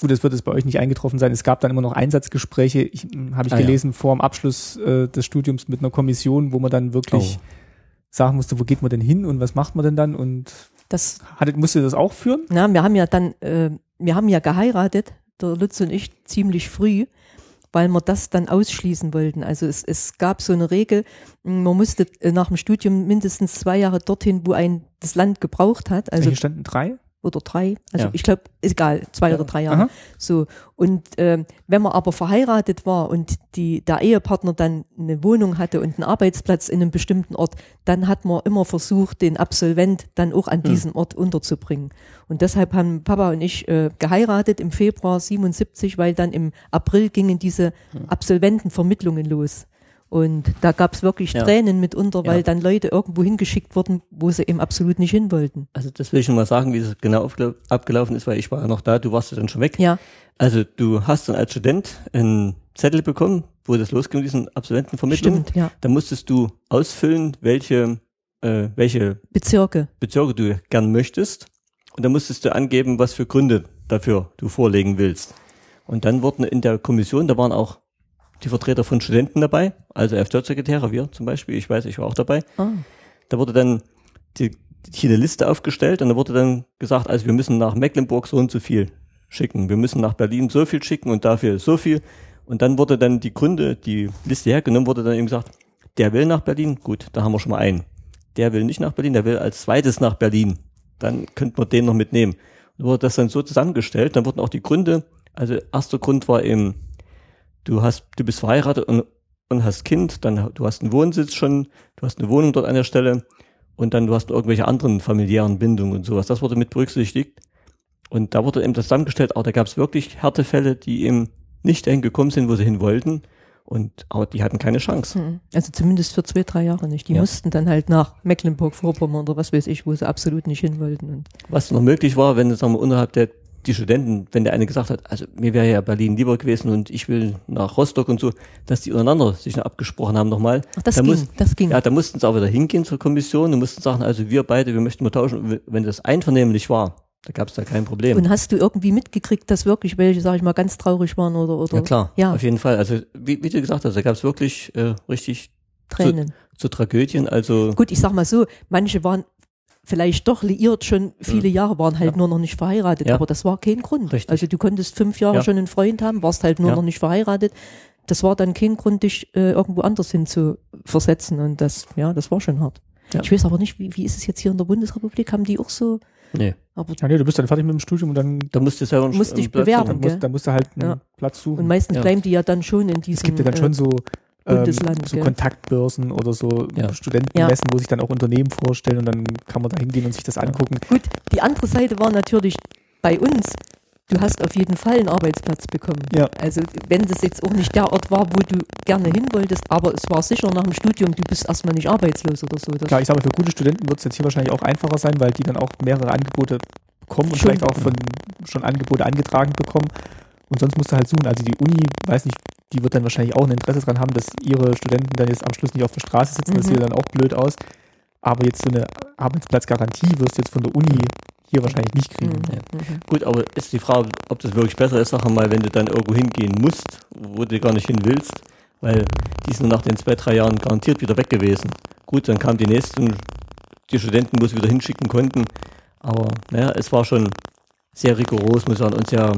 gut, das wird es bei euch nicht eingetroffen sein, es gab dann immer noch Einsatzgespräche, ich, hm, habe ich Ah, ja. gelesen, vor dem Abschluss äh, des Studiums mit einer Kommission, wo man dann wirklich Oh. sagen musste, wo geht man denn hin und was macht man denn dann und Das, hattet, musste das auch führen? na, wir haben ja dann, äh, wir haben ja geheiratet, der Lutz und ich, ziemlich früh, weil wir das dann ausschließen wollten. Also es, es gab so eine Regel, mh, man musste äh, nach dem Studium mindestens zwei Jahre dorthin, wo ein das Land gebraucht hat. Also Hier standen drei. Oder drei. Also Ja. ich glaube, egal, zwei oder drei Jahre. Aha. So. Und ähm, wenn man aber verheiratet war und die, der Ehepartner dann eine Wohnung hatte und einen Arbeitsplatz in einem bestimmten Ort, dann hat man immer versucht, den Absolvent dann auch an diesem Ort unterzubringen. Und deshalb haben Papa und ich äh, geheiratet im Februar 77, weil dann im April gingen diese Absolventenvermittlungen los. Und da gab es wirklich Ja. Tränen mitunter, weil Ja. dann Leute irgendwo hingeschickt wurden, wo sie eben absolut nicht hin wollten. Also das will ich schon mal sagen, wie es genau abgelaufen ist, weil ich war ja noch da, du warst ja dann schon weg. Ja, Also du hast dann als Student einen Zettel bekommen, wo das losging mit diesen Absolventenvermittlungen. stimmt, ja. Da musstest du ausfüllen, welche, äh, welche Bezirke. Bezirke du gern möchtest. Und dann musstest du angeben, was für Gründe dafür du vorlegen willst. Und dann wurden in der Kommission, da waren auch die Vertreter von Studenten dabei, also FJ-Sekretäre, wir zum Beispiel, ich weiß, ich war auch dabei. Ah. Da wurde dann die, hier eine Liste aufgestellt und da wurde dann gesagt, also wir müssen nach Mecklenburg so und so viel schicken. Wir müssen nach Berlin so viel schicken und dafür so viel. Und dann wurde dann die Gründe, die Liste hergenommen, wurde dann eben gesagt, der will nach Berlin, gut, da haben wir schon mal einen. Der will nicht nach Berlin, der will als zweites nach Berlin. Dann könnte man den noch mitnehmen. Und wurde das dann so zusammengestellt, dann wurden auch die Gründe, also erster Grund war eben, du hast, du bist verheiratet und, und hast Kind, dann du hast einen Wohnsitz schon, du hast eine Wohnung dort an der Stelle und dann du hast irgendwelche anderen familiären Bindungen und sowas. Das wurde mit berücksichtigt. Und da wurde eben das zusammengestellt, aber da gab es wirklich Härtefälle, die eben nicht dahin gekommen sind, wo sie hin wollten. Und aber die hatten keine Chance. Mhm. Also zumindest für zwei, drei Jahre nicht. Die Ja. mussten dann halt nach Mecklenburg-Vorpommern oder was weiß ich, wo sie absolut nicht hin wollten. Und Was noch möglich war, wenn sagen wir, unterhalb der die Studenten, wenn der eine gesagt hat, also mir wäre ja Berlin lieber gewesen und ich will nach Rostock und so, dass die untereinander sich noch abgesprochen haben nochmal. Ach, das Da ging, muss- das ging. Ja, da mussten sie auch wieder hingehen zur Kommission und mussten sagen, also wir beide, wir möchten mal tauschen. Und Wenn das einvernehmlich war, da gab es da kein Problem. Und hast du irgendwie mitgekriegt, dass wirklich welche, sag ich mal, ganz traurig waren oder, oder ja klar, ja, auf jeden Fall. Also wie, wie du gesagt hast, da gab es wirklich äh, richtig Tränen. zu Tragödien. Also Gut, ich sag mal so, manche waren vielleicht doch liiert schon viele Jahre, waren halt nur noch nicht verheiratet, Ja. aber das war kein Grund. Richtig. Also du konntest fünf Jahre Ja. schon einen Freund haben, warst halt nur Ja. noch nicht verheiratet. das war dann kein Grund, dich äh, irgendwo anders hin zu versetzen. Und das, ja, das war schon hart. Ja. Ich weiß aber nicht, wie, wie ist es jetzt hier in der Bundesrepublik? Haben die auch so, Nee. aber Ja, nee, du bist dann fertig mit dem Studium und dann, Da musst du selber einen Musst dich Platz bewerben. dann, musst, dann musst du halt einen Ja. Platz suchen. und meistens Ja. bleiben die ja dann schon in diesem. es gibt ja dann schon äh, so, ähm, Bundesland, so gell? Kontaktbörsen oder so Ja. Studentenmessen, wo sich dann auch Unternehmen vorstellen und dann kann man da hingehen und sich das angucken. Gut, die andere Seite war natürlich bei uns. Du hast auf jeden Fall einen Arbeitsplatz bekommen. Ja. Also wenn das jetzt auch nicht der Ort war, wo du gerne hin wolltest, aber es war sicher nach dem Studium, du bist erstmal nicht arbeitslos oder so. Klar, ich sage mal, für gute Studenten wird es jetzt hier wahrscheinlich auch einfacher sein, weil die dann auch mehrere Angebote bekommen und Schon. vielleicht auch von schon Angebote angetragen bekommen. Und sonst musst du halt suchen. Also die Uni, weiß nicht, die wird dann wahrscheinlich auch ein Interesse dran haben, dass ihre Studenten dann jetzt am Schluss nicht auf der Straße sitzen. Das Mhm. sieht dann auch blöd aus. Aber jetzt so eine Arbeitsplatzgarantie wirst du jetzt von der Uni hier wahrscheinlich nicht kriegen. Mhm. Mhm. Gut, aber ist die Frage, ob das wirklich besser ist, sag mal, wenn du dann irgendwo hingehen musst, wo du gar nicht hin willst, weil die sind nach den zwei, drei Jahren garantiert wieder weg gewesen. Gut, dann kamen die nächsten, die Studenten, wo sie wieder hinschicken konnten, aber naja, es war schon sehr rigoros, muss ich sagen, und sehr,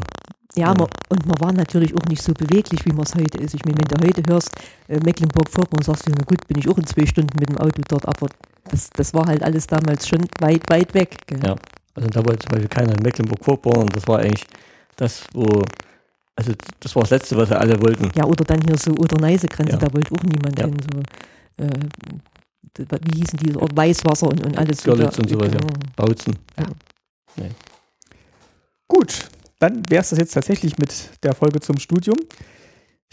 Ja, Ja. Man, und man war natürlich auch nicht so beweglich, wie man es heute ist. Ich meine, wenn du heute hörst, äh, Mecklenburg-Vorpommern, sagst du, na gut, bin ich auch in zwei Stunden mit dem Auto dort, aber das, das war halt alles damals schon weit, weit weg. Gell? ja, also da wollte zum Beispiel keiner in Mecklenburg-Vorpommern, das war eigentlich das, wo, also das war das Letzte, was alle wollten. Ja, oder dann hier so Oder-Neiße-Grenze, Ja. da wollte auch niemand Ja. hin. So, äh, wie hießen die, Ort Weißwasser und, und alles. so Görlitz und sowas, ja. Mhm. Bautzen. Gut, dann wäre es das jetzt tatsächlich mit der Folge zum Studium.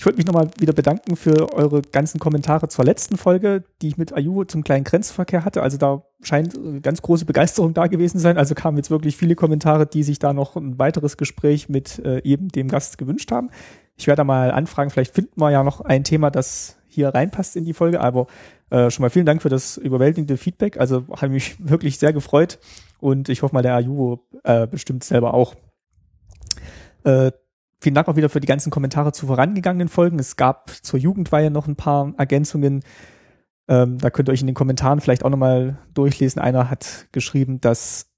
Ich wollte mich nochmal wieder bedanken für eure ganzen Kommentare zur letzten Folge, die ich mit Ayu zum kleinen Grenzverkehr hatte. Also da scheint äh, ganz große Begeisterung da gewesen sein. Also kamen jetzt wirklich viele Kommentare, die sich da noch ein weiteres Gespräch mit äh, eben dem Gast gewünscht haben. Ich werde da mal anfragen, vielleicht finden wir ja noch ein Thema, das hier reinpasst in die Folge. Aber äh, schon mal vielen Dank für das überwältigende Feedback. Also habe mich *laughs* wirklich sehr gefreut und ich hoffe mal, der Ayu äh, bestimmt selber auch. Äh, vielen Dank auch wieder für die ganzen Kommentare zu vorangegangenen Folgen. Es gab zur Jugendweihe noch ein paar Ergänzungen. Ähm, da könnt ihr euch in den Kommentaren vielleicht auch nochmal durchlesen. Einer hat geschrieben, dass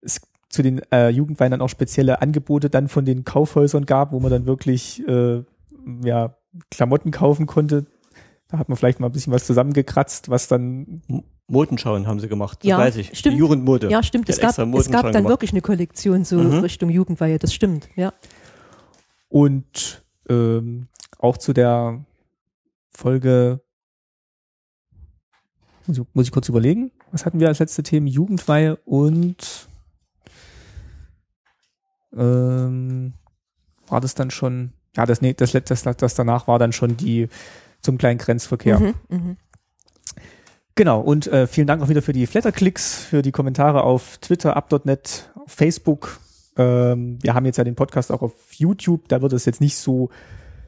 es zu den äh, Jugendweihen dann auch spezielle Angebote dann von den Kaufhäusern gab, wo man dann wirklich äh, ja, Klamotten kaufen konnte. Da hat man vielleicht mal ein bisschen was zusammengekratzt, was dann Modenschauen haben sie gemacht, das Ja, weiß ich. stimmt. Die Jugendmode. Ja, stimmt. Es gab, es gab dann gemacht. wirklich eine Kollektion so Mhm. Richtung Jugendweihe, das stimmt, ja. Und ähm, auch zu der Folge, muss ich, muss ich kurz überlegen, was hatten wir als letzte Themen? Jugendweihe und ähm, war das dann schon, ja, das, nee, das, das, das danach war dann schon die zum kleinen Grenzverkehr. Mhm, mhm. Genau, und äh, vielen Dank auch wieder für die Flatterklicks, für die Kommentare auf Twitter, up.net, auf Facebook. Ähm, wir haben jetzt ja den Podcast auch auf YouTube, da wird es jetzt nicht so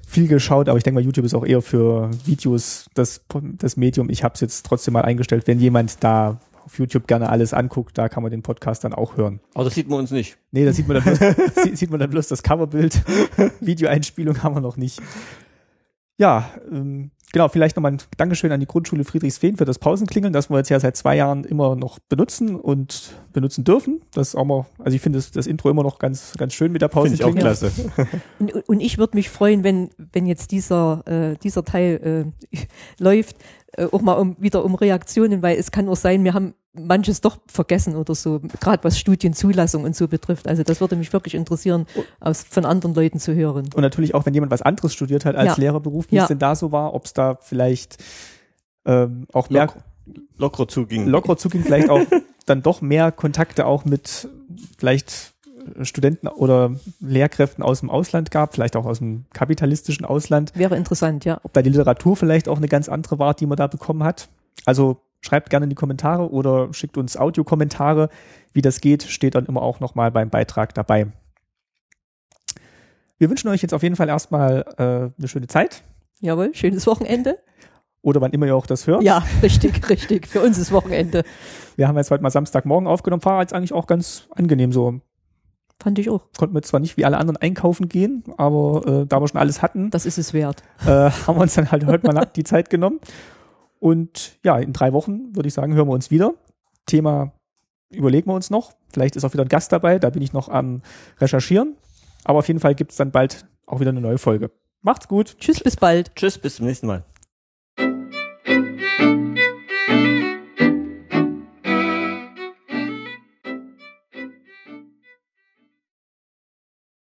viel geschaut, aber ich denke mal, YouTube ist auch eher für Videos das, das Medium. Ich habe es jetzt trotzdem mal eingestellt, wenn jemand da auf YouTube gerne alles anguckt, da kann man den Podcast dann auch hören. Aber das sieht man uns nicht. Nee, da sieht man dann bloß, *laughs* sieht man dann bloß das Coverbild. *laughs* Videoeinspielung haben wir noch nicht. Ja, ähm, genau, vielleicht nochmal ein Dankeschön an die Grundschule Friedrichsfehn für das Pausenklingeln, das wir jetzt ja seit zwei Jahren immer noch benutzen und benutzen dürfen. Das ist auch mal, also ich finde das, das Intro immer noch ganz, ganz schön mit der Finde ich auch klasse. *laughs* Und, und ich würde mich freuen, wenn, wenn jetzt dieser, äh, dieser Teil äh, *laughs* läuft, auch mal um, wieder um Reaktionen, weil es kann auch sein, wir haben manches doch vergessen oder so, gerade was Studienzulassung und so betrifft. Also das würde mich wirklich interessieren, aus, von anderen Leuten zu hören. Und natürlich auch, wenn jemand was anderes studiert hat als Ja. Lehrerberuf, wie Ja. es denn da so war, ob es da vielleicht ähm, auch mehr Lock, lockerer zuging. lockerer zuging, vielleicht auch *laughs* dann doch mehr Kontakte auch mit vielleicht Studenten oder Lehrkräften aus dem Ausland gab, vielleicht auch aus dem kapitalistischen Ausland, Wäre interessant, ja. ob da die Literatur vielleicht auch eine ganz andere war, die man da bekommen hat. Also schreibt gerne in die Kommentare oder schickt uns Audiokommentare. Wie das geht, steht dann immer auch nochmal beim Beitrag dabei. Wir wünschen euch jetzt auf jeden Fall erstmal äh, eine schöne Zeit Jawohl, schönes Wochenende. oder wann immer ihr auch das hört. Ja, richtig, *laughs* richtig. Für uns ist Wochenende. Wir haben jetzt heute mal Samstagmorgen aufgenommen, war jetzt eigentlich auch ganz angenehm so. Fand ich auch. konnten wir zwar nicht wie alle anderen einkaufen gehen, aber äh, da wir schon alles hatten, Das ist es wert. äh, *laughs* haben wir uns dann halt heute mal die Zeit genommen. Und ja, in drei Wochen würde ich sagen, hören wir uns wieder. Thema überlegen wir uns noch. Vielleicht ist auch wieder ein Gast dabei, da bin ich noch am Recherchieren. Aber auf jeden Fall gibt es dann bald auch wieder eine neue Folge. Macht's gut. Tschüss, bis bald. Tschüss, bis zum nächsten Mal.